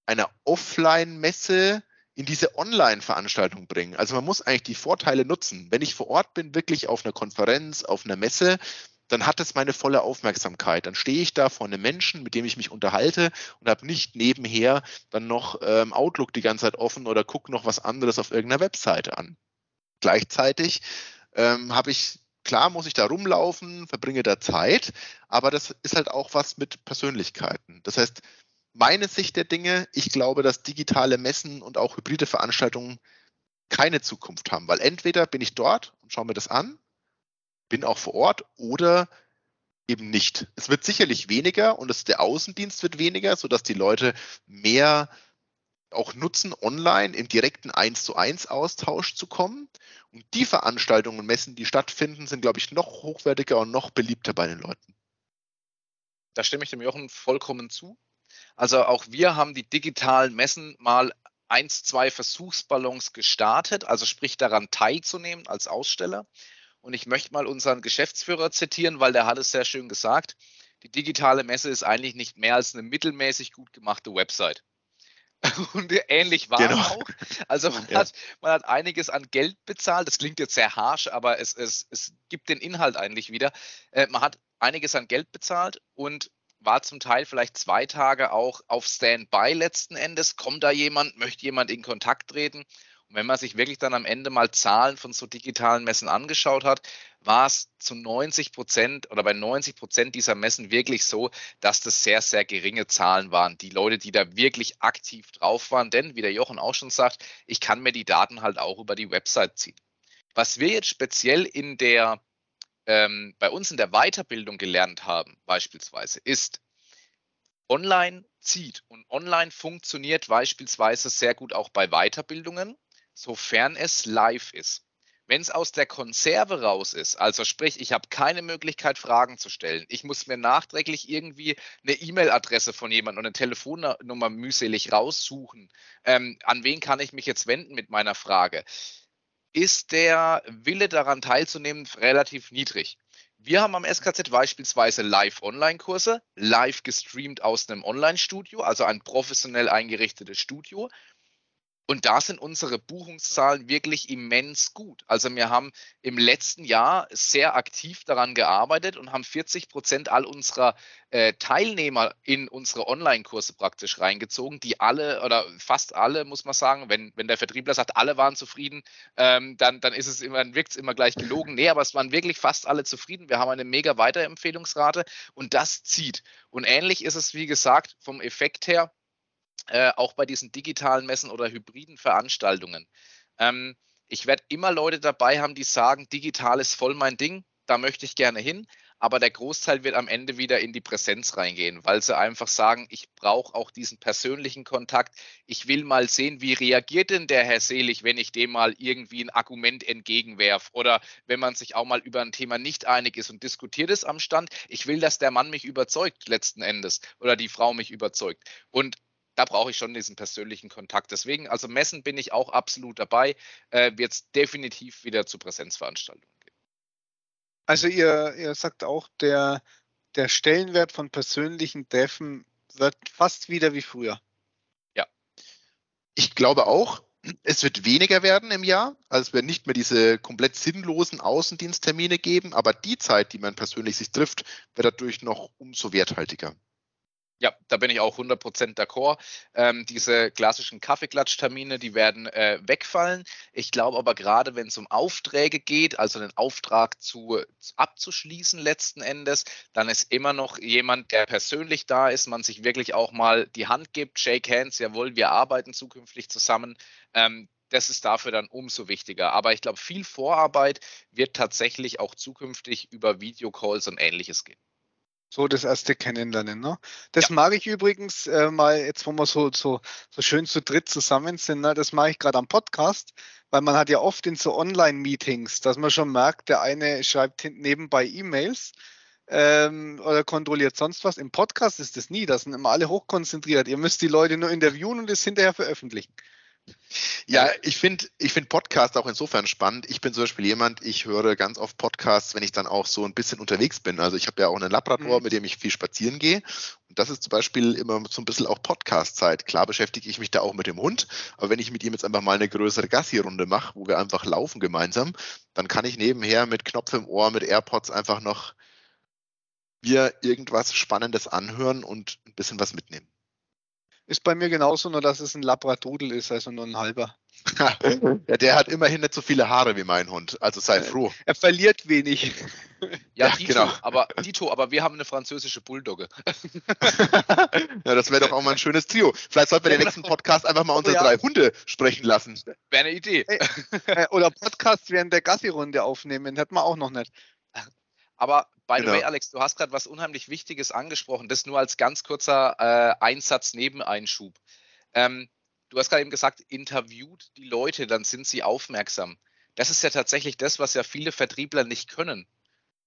einer Offline-Messe in diese Online-Veranstaltung bringen. Also man muss eigentlich die Vorteile nutzen. Wenn ich vor Ort bin, wirklich auf einer Konferenz, auf einer Messe, dann hat es meine volle Aufmerksamkeit. Dann stehe ich da vor einem Menschen, mit dem ich mich unterhalte und habe nicht nebenher dann noch ähm, Outlook die ganze Zeit offen oder gucke noch was anderes auf irgendeiner Webseite an. Gleichzeitig ähm, habe ich, klar muss ich da rumlaufen, verbringe da Zeit, aber das ist halt auch was mit Persönlichkeiten. Das heißt, meine Sicht der Dinge, ich glaube, dass digitale Messen und auch hybride Veranstaltungen keine Zukunft haben, weil entweder bin ich dort und schaue mir das an bin auch vor Ort oder eben nicht. Es wird sicherlich weniger und es, der Außendienst wird weniger, sodass die Leute mehr auch nutzen, online im direkten 1 zu 1 Austausch zu kommen. Und die Veranstaltungen und Messen, die stattfinden, sind, glaube ich, noch hochwertiger und noch beliebter bei den Leuten. Da stimme ich dem Jochen vollkommen zu. Also auch wir haben die digitalen Messen mal eins, zwei Versuchsballons gestartet, also sprich daran teilzunehmen als Aussteller. Und ich möchte mal unseren Geschäftsführer zitieren, weil der hat es sehr schön gesagt. Die digitale Messe ist eigentlich nicht mehr als eine mittelmäßig gut gemachte Website. Und ähnlich war genau. es auch. Also man, ja. hat, man hat einiges an Geld bezahlt. Das klingt jetzt sehr harsh, aber es, es, es gibt den Inhalt eigentlich wieder. Äh, man hat einiges an Geld bezahlt und war zum Teil vielleicht zwei Tage auch auf Standby letzten Endes. Kommt da jemand, möchte jemand in Kontakt treten? Und wenn man sich wirklich dann am Ende mal Zahlen von so digitalen Messen angeschaut hat, war es zu 90 Prozent oder bei 90 Prozent dieser Messen wirklich so, dass das sehr, sehr geringe Zahlen waren. Die Leute, die da wirklich aktiv drauf waren, denn wie der Jochen auch schon sagt, ich kann mir die Daten halt auch über die Website ziehen. Was wir jetzt speziell in der, ähm, bei uns in der Weiterbildung gelernt haben, beispielsweise, ist, online zieht und online funktioniert beispielsweise sehr gut auch bei Weiterbildungen, sofern es live ist. Wenn es aus der Konserve raus ist, also sprich, ich habe keine Möglichkeit, Fragen zu stellen, ich muss mir nachträglich irgendwie eine E-Mail-Adresse von jemandem und eine Telefonnummer mühselig raussuchen, ähm, an wen kann ich mich jetzt wenden mit meiner Frage, ist der Wille daran teilzunehmen relativ niedrig. Wir haben am SKZ beispielsweise Live-Online-Kurse, live gestreamt aus einem Online-Studio, also ein professionell eingerichtetes Studio. Und da sind unsere Buchungszahlen wirklich immens gut. Also wir haben im letzten Jahr sehr aktiv daran gearbeitet und haben 40 Prozent all unserer äh, Teilnehmer in unsere Online-Kurse praktisch reingezogen, die alle oder fast alle, muss man sagen, wenn, wenn der Vertriebler sagt, alle waren zufrieden, ähm, dann, dann ist es immer, wirkt es immer gleich gelogen. Nee, aber es waren wirklich fast alle zufrieden. Wir haben eine mega Weiterempfehlungsrate und das zieht. Und ähnlich ist es, wie gesagt, vom Effekt her äh, auch bei diesen digitalen Messen oder hybriden Veranstaltungen. Ähm, ich werde immer Leute dabei haben, die sagen, digital ist voll mein Ding, da möchte ich gerne hin. Aber der Großteil wird am Ende wieder in die Präsenz reingehen, weil sie einfach sagen, ich brauche auch diesen persönlichen Kontakt. Ich will mal sehen, wie reagiert denn der Herr Selig, wenn ich dem mal irgendwie ein Argument entgegenwerfe oder wenn man sich auch mal über ein Thema nicht einig ist und diskutiert es am Stand. Ich will, dass der Mann mich überzeugt letzten Endes oder die Frau mich überzeugt. Und da brauche ich schon diesen persönlichen Kontakt. Deswegen, also Messen bin ich auch absolut dabei. Äh, Wird es definitiv wieder zu Präsenzveranstaltungen gehen. Also ihr, ihr sagt auch, der, der Stellenwert von persönlichen Treffen wird fast wieder wie früher. Ja. Ich glaube auch, es wird weniger werden im Jahr. Also es wird nicht mehr diese komplett sinnlosen Außendiensttermine geben, aber die Zeit, die man persönlich sich trifft, wird dadurch noch umso werthaltiger. Ja, da bin ich auch 100% d'accord. Ähm, diese klassischen Kaffeeklatschtermine, die werden äh, wegfallen. Ich glaube aber gerade, wenn es um Aufträge geht, also einen Auftrag zu, abzuschließen letzten Endes, dann ist immer noch jemand, der persönlich da ist, man sich wirklich auch mal die Hand gibt, shake hands, jawohl, wir arbeiten zukünftig zusammen. Ähm, das ist dafür dann umso wichtiger. Aber ich glaube, viel Vorarbeit wird tatsächlich auch zukünftig über Videocalls und ähnliches gehen. So das erste Kennenlernen. Ne? Das ja. mag ich übrigens äh, mal, jetzt wo wir so, so, so schön zu dritt zusammen sind, ne? das mache ich gerade am Podcast, weil man hat ja oft in so Online-Meetings, dass man schon merkt, der eine schreibt nebenbei E-Mails ähm, oder kontrolliert sonst was. Im Podcast ist das nie, das sind immer alle hochkonzentriert. Ihr müsst die Leute nur interviewen und es hinterher veröffentlichen. Ja, ich finde ich find Podcast auch insofern spannend. Ich bin zum Beispiel jemand, ich höre ganz oft Podcasts, wenn ich dann auch so ein bisschen unterwegs bin. Also ich habe ja auch einen Labrador, mhm. mit dem ich viel spazieren gehe. Und das ist zum Beispiel immer so ein bisschen auch Podcast-Zeit. Klar beschäftige ich mich da auch mit dem Hund, aber wenn ich mit ihm jetzt einfach mal eine größere Gassi-Runde mache, wo wir einfach laufen gemeinsam, dann kann ich nebenher mit Knopf im Ohr, mit AirPods einfach noch mir irgendwas Spannendes anhören und ein bisschen was mitnehmen. Ist bei mir genauso, nur dass es ein Labradudel ist, also nur ein halber. ja, der hat immerhin nicht so viele Haare wie mein Hund, also sei froh. Er verliert wenig. Ja, ja Dito, genau. aber, Dito, aber wir haben eine französische Bulldogge. ja, das wäre doch auch mal ein schönes Trio. Vielleicht sollten wir den nächsten Podcast einfach mal unsere ja. drei Hunde sprechen lassen. Wäre eine Idee. Äh, oder Podcast während der Gassi-Runde aufnehmen, hätten wir auch noch nicht. Aber by genau. the way, Alex, du hast gerade was unheimlich Wichtiges angesprochen. Das nur als ganz kurzer äh, Einsatz Nebeneinschub. Ähm, du hast gerade eben gesagt, interviewt die Leute, dann sind sie aufmerksam. Das ist ja tatsächlich das, was ja viele Vertriebler nicht können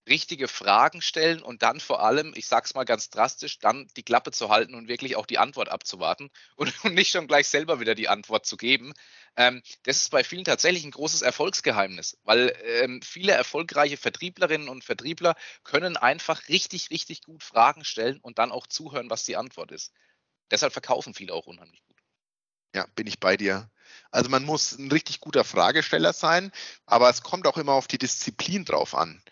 richtige Fragen stellen und dann vor allem, ich sage es mal ganz drastisch, dann die Klappe zu halten und wirklich auch die Antwort abzuwarten und, und nicht schon gleich selber wieder die Antwort zu geben. Ähm, das ist bei vielen tatsächlich ein großes Erfolgsgeheimnis, weil ähm, viele erfolgreiche Vertrieblerinnen und Vertriebler können einfach richtig, richtig gut Fragen stellen und dann auch zuhören, was die Antwort ist. Deshalb verkaufen viele auch unheimlich gut. Ja, bin ich bei dir. Also man muss ein richtig guter Fragesteller sein, aber es kommt auch immer auf die Disziplin drauf an.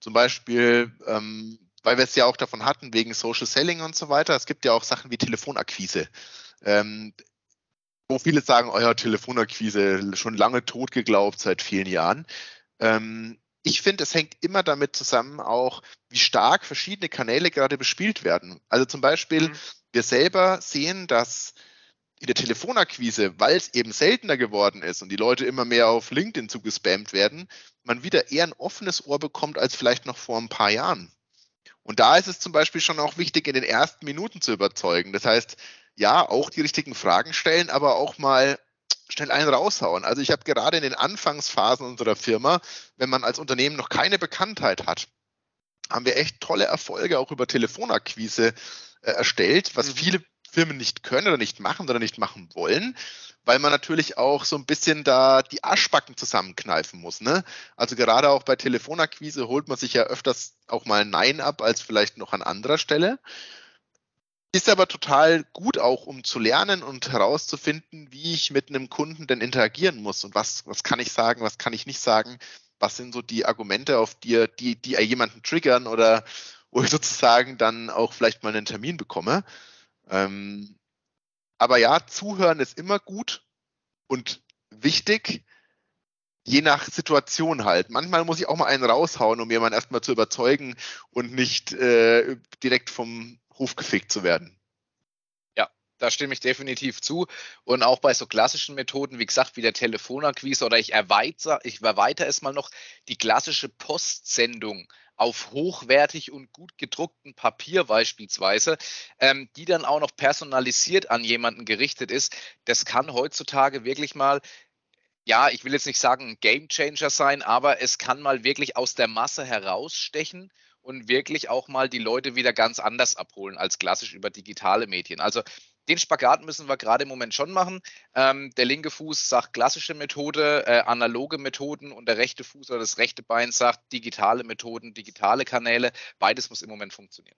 Zum Beispiel, ähm, weil wir es ja auch davon hatten, wegen Social Selling und so weiter. Es gibt ja auch Sachen wie Telefonakquise. Ähm, wo viele sagen, oh ja, Telefonakquise, schon lange tot geglaubt seit vielen Jahren. Ähm, ich finde, es hängt immer damit zusammen auch, wie stark verschiedene Kanäle gerade bespielt werden. Also zum Beispiel, mhm. wir selber sehen, dass in der Telefonakquise, weil es eben seltener geworden ist und die Leute immer mehr auf LinkedIn zugespammt werden, man wieder eher ein offenes Ohr bekommt als vielleicht noch vor ein paar Jahren. Und da ist es zum Beispiel schon auch wichtig, in den ersten Minuten zu überzeugen. Das heißt, ja, auch die richtigen Fragen stellen, aber auch mal schnell einen raushauen. Also ich habe gerade in den Anfangsphasen unserer Firma, wenn man als Unternehmen noch keine Bekanntheit hat, haben wir echt tolle Erfolge auch über Telefonakquise äh, erstellt, was mhm. viele Firmen nicht können oder nicht machen oder nicht machen wollen, weil man natürlich auch so ein bisschen da die Arschbacken zusammenkneifen muss. Ne? Also gerade auch bei Telefonakquise holt man sich ja öfters auch mal Nein ab als vielleicht noch an anderer Stelle. Ist aber total gut auch, um zu lernen und herauszufinden, wie ich mit einem Kunden denn interagieren muss und was, was kann ich sagen, was kann ich nicht sagen, was sind so die Argumente, auf die, die, die jemanden triggern oder wo ich sozusagen dann auch vielleicht mal einen Termin bekomme. Ähm, aber ja, zuhören ist immer gut und wichtig, je nach Situation halt. Manchmal muss ich auch mal einen raushauen, um jemanden erstmal zu überzeugen und nicht äh, direkt vom Hof gefickt zu werden. Ja, da stimme ich definitiv zu. Und auch bei so klassischen Methoden, wie gesagt, wie der Telefonakquise oder ich erweitere, ich erweitere es mal noch, die klassische Postsendung auf hochwertig und gut gedruckten Papier beispielsweise, ähm, die dann auch noch personalisiert an jemanden gerichtet ist, das kann heutzutage wirklich mal ja, ich will jetzt nicht sagen ein Game Changer sein, aber es kann mal wirklich aus der Masse herausstechen und wirklich auch mal die Leute wieder ganz anders abholen als klassisch über digitale Medien. Also den Spagat müssen wir gerade im Moment schon machen. Ähm, der linke Fuß sagt klassische Methode, äh, analoge Methoden und der rechte Fuß oder das rechte Bein sagt digitale Methoden, digitale Kanäle. Beides muss im Moment funktionieren.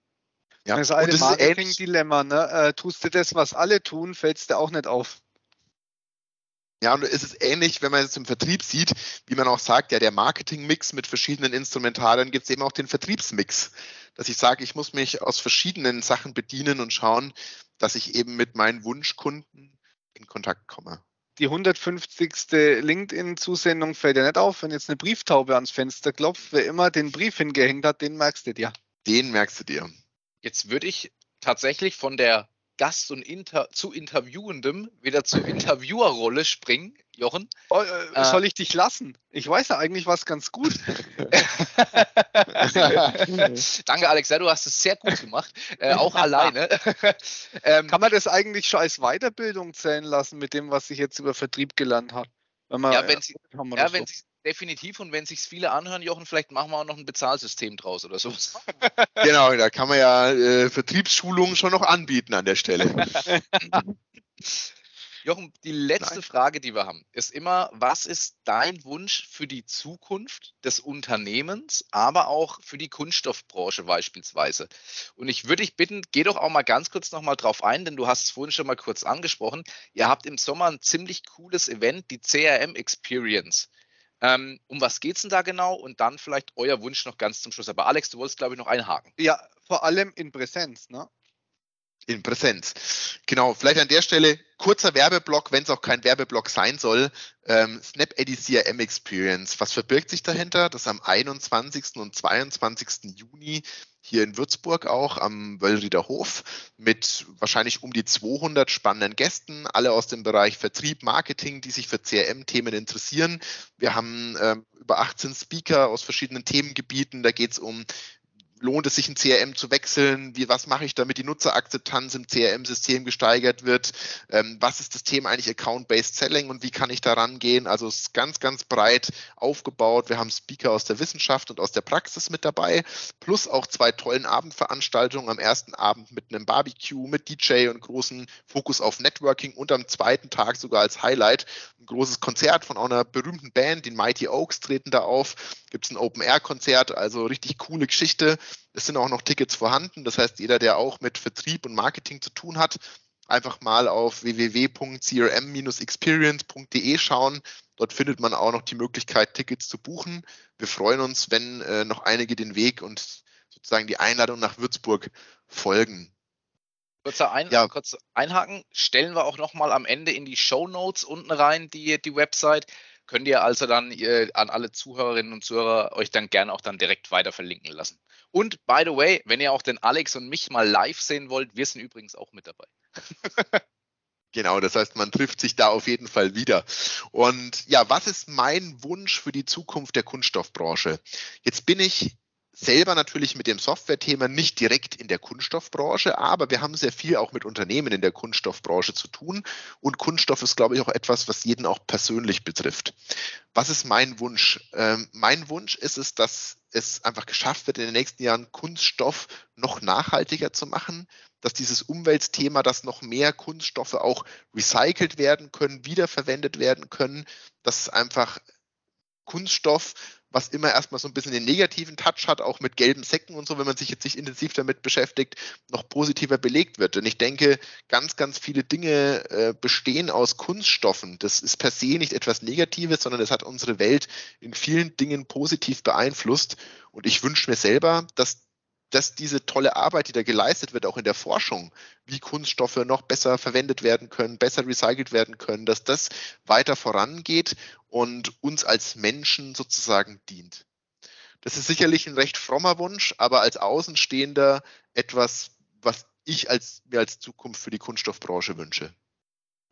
Ja. Das ist ein Marketing-Dilemma. Ne? Äh, tust du das, was alle tun, fällt es dir auch nicht auf. Ja, und es ist ähnlich, wenn man es im Vertrieb sieht, wie man auch sagt, ja, der Marketing-Mix mit verschiedenen Instrumentarien gibt es eben auch den Vertriebsmix. Dass ich sage, ich muss mich aus verschiedenen Sachen bedienen und schauen, dass ich eben mit meinen Wunschkunden in Kontakt komme. Die 150. LinkedIn-Zusendung fällt ja nicht auf, wenn jetzt eine Brieftaube ans Fenster klopft. Wer immer den Brief hingehängt hat, den merkst du dir. Den merkst du dir. Jetzt würde ich tatsächlich von der Gast und Inter zu Interviewendem wieder zur Interviewerrolle springen, Jochen. Oh, äh, äh, soll ich dich lassen? Ich weiß ja eigentlich was ganz gut. Danke, Alex. Ja, du hast es sehr gut gemacht, äh, auch alleine. ähm, Kann man das eigentlich schon als Weiterbildung zählen lassen mit dem, was ich jetzt über Vertrieb gelernt habe? ja, wenn Sie, ja, wenn so. Sie definitiv. Und wenn sich viele anhören, Jochen, vielleicht machen wir auch noch ein Bezahlsystem draus oder sowas. Genau, da kann man ja äh, Vertriebsschulungen schon noch anbieten an der Stelle. Jochen, die letzte Nein. Frage, die wir haben, ist immer, was ist dein Wunsch für die Zukunft des Unternehmens, aber auch für die Kunststoffbranche beispielsweise? Und ich würde dich bitten, geh doch auch mal ganz kurz nochmal drauf ein, denn du hast es vorhin schon mal kurz angesprochen. Ihr habt im Sommer ein ziemlich cooles Event, die CRM Experience. Ähm, um was geht es denn da genau? Und dann vielleicht euer Wunsch noch ganz zum Schluss. Aber Alex, du wolltest, glaube ich, noch einhaken. Ja, vor allem in Präsenz, ne? In Präsenz. Genau, vielleicht an der Stelle kurzer Werbeblock, wenn es auch kein Werbeblock sein soll. Ähm, Snap Eddy CRM Experience. Was verbirgt sich dahinter? Das am 21. und 22. Juni hier in Würzburg auch am Wöllrieder Hof mit wahrscheinlich um die 200 spannenden Gästen, alle aus dem Bereich Vertrieb, Marketing, die sich für CRM-Themen interessieren. Wir haben äh, über 18 Speaker aus verschiedenen Themengebieten. Da geht es um lohnt es sich ein CRM zu wechseln? Wie, was mache ich, damit die Nutzerakzeptanz im CRM-System gesteigert wird? Ähm, was ist das Thema eigentlich Account-Based Selling und wie kann ich daran gehen? Also es ist ganz, ganz breit aufgebaut. Wir haben Speaker aus der Wissenschaft und aus der Praxis mit dabei, plus auch zwei tollen Abendveranstaltungen. Am ersten Abend mit einem Barbecue, mit DJ und großen Fokus auf Networking und am zweiten Tag sogar als Highlight ein großes Konzert von einer berühmten Band, den Mighty Oaks treten da auf. Gibt es ein Open-Air-Konzert, also richtig coole Geschichte. Es sind auch noch Tickets vorhanden. Das heißt, jeder, der auch mit Vertrieb und Marketing zu tun hat, einfach mal auf www.crm-experience.de schauen. Dort findet man auch noch die Möglichkeit, Tickets zu buchen. Wir freuen uns, wenn äh, noch einige den Weg und sozusagen die Einladung nach Würzburg folgen. Kurzer, Ein ja. kurz einhaken, stellen wir auch noch mal am Ende in die Show Notes unten rein, die, die Website Könnt ihr also dann ihr, an alle Zuhörerinnen und Zuhörer euch dann gerne auch dann direkt weiter verlinken lassen. Und by the way, wenn ihr auch den Alex und mich mal live sehen wollt, wir sind übrigens auch mit dabei. Genau, das heißt, man trifft sich da auf jeden Fall wieder. Und ja, was ist mein Wunsch für die Zukunft der Kunststoffbranche? Jetzt bin ich selber natürlich mit dem Software-Thema nicht direkt in der Kunststoffbranche, aber wir haben sehr viel auch mit Unternehmen in der Kunststoffbranche zu tun. Und Kunststoff ist, glaube ich, auch etwas, was jeden auch persönlich betrifft. Was ist mein Wunsch? Ähm, mein Wunsch ist es, dass es einfach geschafft wird, in den nächsten Jahren Kunststoff noch nachhaltiger zu machen, dass dieses Umweltthema, dass noch mehr Kunststoffe auch recycelt werden können, wiederverwendet werden können, dass einfach Kunststoff was immer erstmal so ein bisschen den negativen Touch hat, auch mit gelben Säcken und so, wenn man sich jetzt nicht intensiv damit beschäftigt, noch positiver belegt wird. Denn ich denke, ganz, ganz viele Dinge äh, bestehen aus Kunststoffen. Das ist per se nicht etwas Negatives, sondern es hat unsere Welt in vielen Dingen positiv beeinflusst. Und ich wünsche mir selber, dass dass diese tolle Arbeit, die da geleistet wird, auch in der Forschung, wie Kunststoffe noch besser verwendet werden können, besser recycelt werden können, dass das weiter vorangeht und uns als Menschen sozusagen dient. Das ist sicherlich ein recht frommer Wunsch, aber als Außenstehender etwas, was ich als, mir als Zukunft für die Kunststoffbranche wünsche.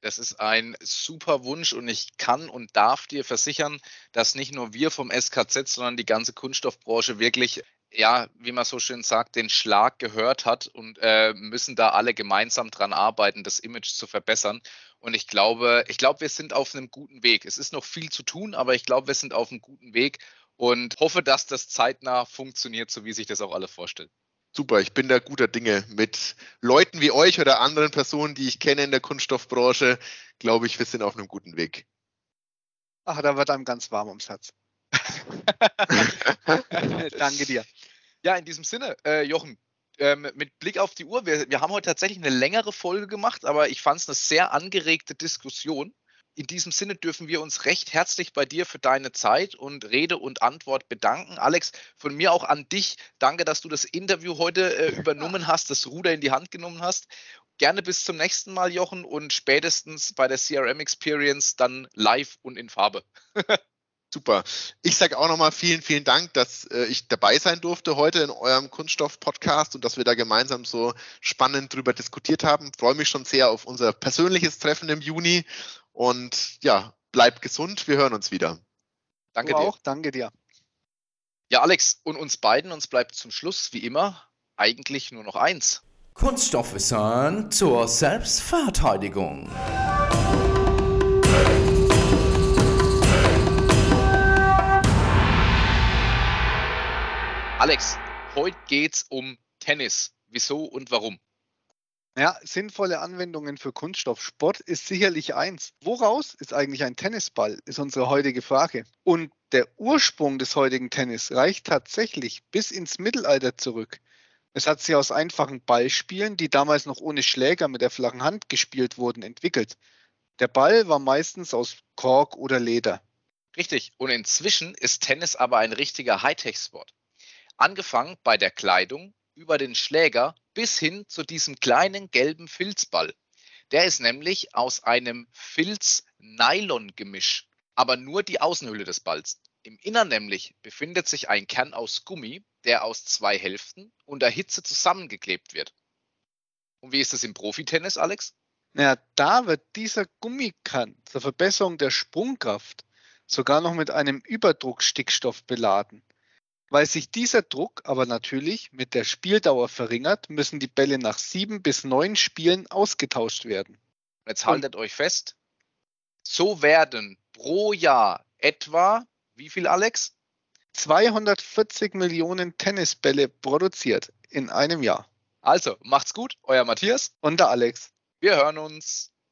Das ist ein super Wunsch und ich kann und darf dir versichern, dass nicht nur wir vom SKZ, sondern die ganze Kunststoffbranche wirklich ja, wie man so schön sagt, den Schlag gehört hat und äh, müssen da alle gemeinsam dran arbeiten, das Image zu verbessern. Und ich glaube, ich glaube, wir sind auf einem guten Weg. Es ist noch viel zu tun, aber ich glaube, wir sind auf einem guten Weg und hoffe, dass das zeitnah funktioniert, so wie sich das auch alle vorstellen. Super, ich bin da guter Dinge. Mit Leuten wie euch oder anderen Personen, die ich kenne in der Kunststoffbranche, glaube ich, wir sind auf einem guten Weg. Ach, da wird einem ganz warm ums Herz. Danke dir. Ja, in diesem Sinne, äh, Jochen, ähm, mit Blick auf die Uhr, wir, wir haben heute tatsächlich eine längere Folge gemacht, aber ich fand es eine sehr angeregte Diskussion. In diesem Sinne dürfen wir uns recht herzlich bei dir für deine Zeit und Rede und Antwort bedanken. Alex, von mir auch an dich. Danke, dass du das Interview heute äh, übernommen hast, das Ruder in die Hand genommen hast. Gerne bis zum nächsten Mal, Jochen, und spätestens bei der CRM Experience dann live und in Farbe. Super. Ich sage auch nochmal vielen, vielen Dank, dass äh, ich dabei sein durfte heute in eurem Kunststoff-Podcast und dass wir da gemeinsam so spannend drüber diskutiert haben. Freue mich schon sehr auf unser persönliches Treffen im Juni und ja, bleibt gesund. Wir hören uns wieder. Danke du dir. Auch, danke dir. Ja, Alex, und uns beiden, uns bleibt zum Schluss, wie immer, eigentlich nur noch eins. Kunststoffwissen zur Selbstverteidigung. Alex, heute geht's um Tennis. Wieso und warum? Ja, sinnvolle Anwendungen für Kunststoffsport ist sicherlich eins. Woraus ist eigentlich ein Tennisball, ist unsere heutige Frage. Und der Ursprung des heutigen Tennis reicht tatsächlich bis ins Mittelalter zurück. Es hat sich aus einfachen Ballspielen, die damals noch ohne Schläger mit der flachen Hand gespielt wurden, entwickelt. Der Ball war meistens aus Kork oder Leder. Richtig. Und inzwischen ist Tennis aber ein richtiger Hightech-Sport. Angefangen bei der Kleidung, über den Schläger bis hin zu diesem kleinen gelben Filzball. Der ist nämlich aus einem Filz-Nylon-Gemisch, aber nur die Außenhülle des Balls. Im Innern nämlich befindet sich ein Kern aus Gummi, der aus zwei Hälften unter Hitze zusammengeklebt wird. Und wie ist es im Profitennis, Alex? Ja, da wird dieser Gummikern zur Verbesserung der Sprungkraft sogar noch mit einem Überdruckstickstoff beladen. Weil sich dieser Druck aber natürlich mit der Spieldauer verringert, müssen die Bälle nach sieben bis neun Spielen ausgetauscht werden. Jetzt haltet Und euch fest, so werden pro Jahr etwa, wie viel Alex? 240 Millionen Tennisbälle produziert in einem Jahr. Also, macht's gut, euer Matthias und der Alex. Wir hören uns.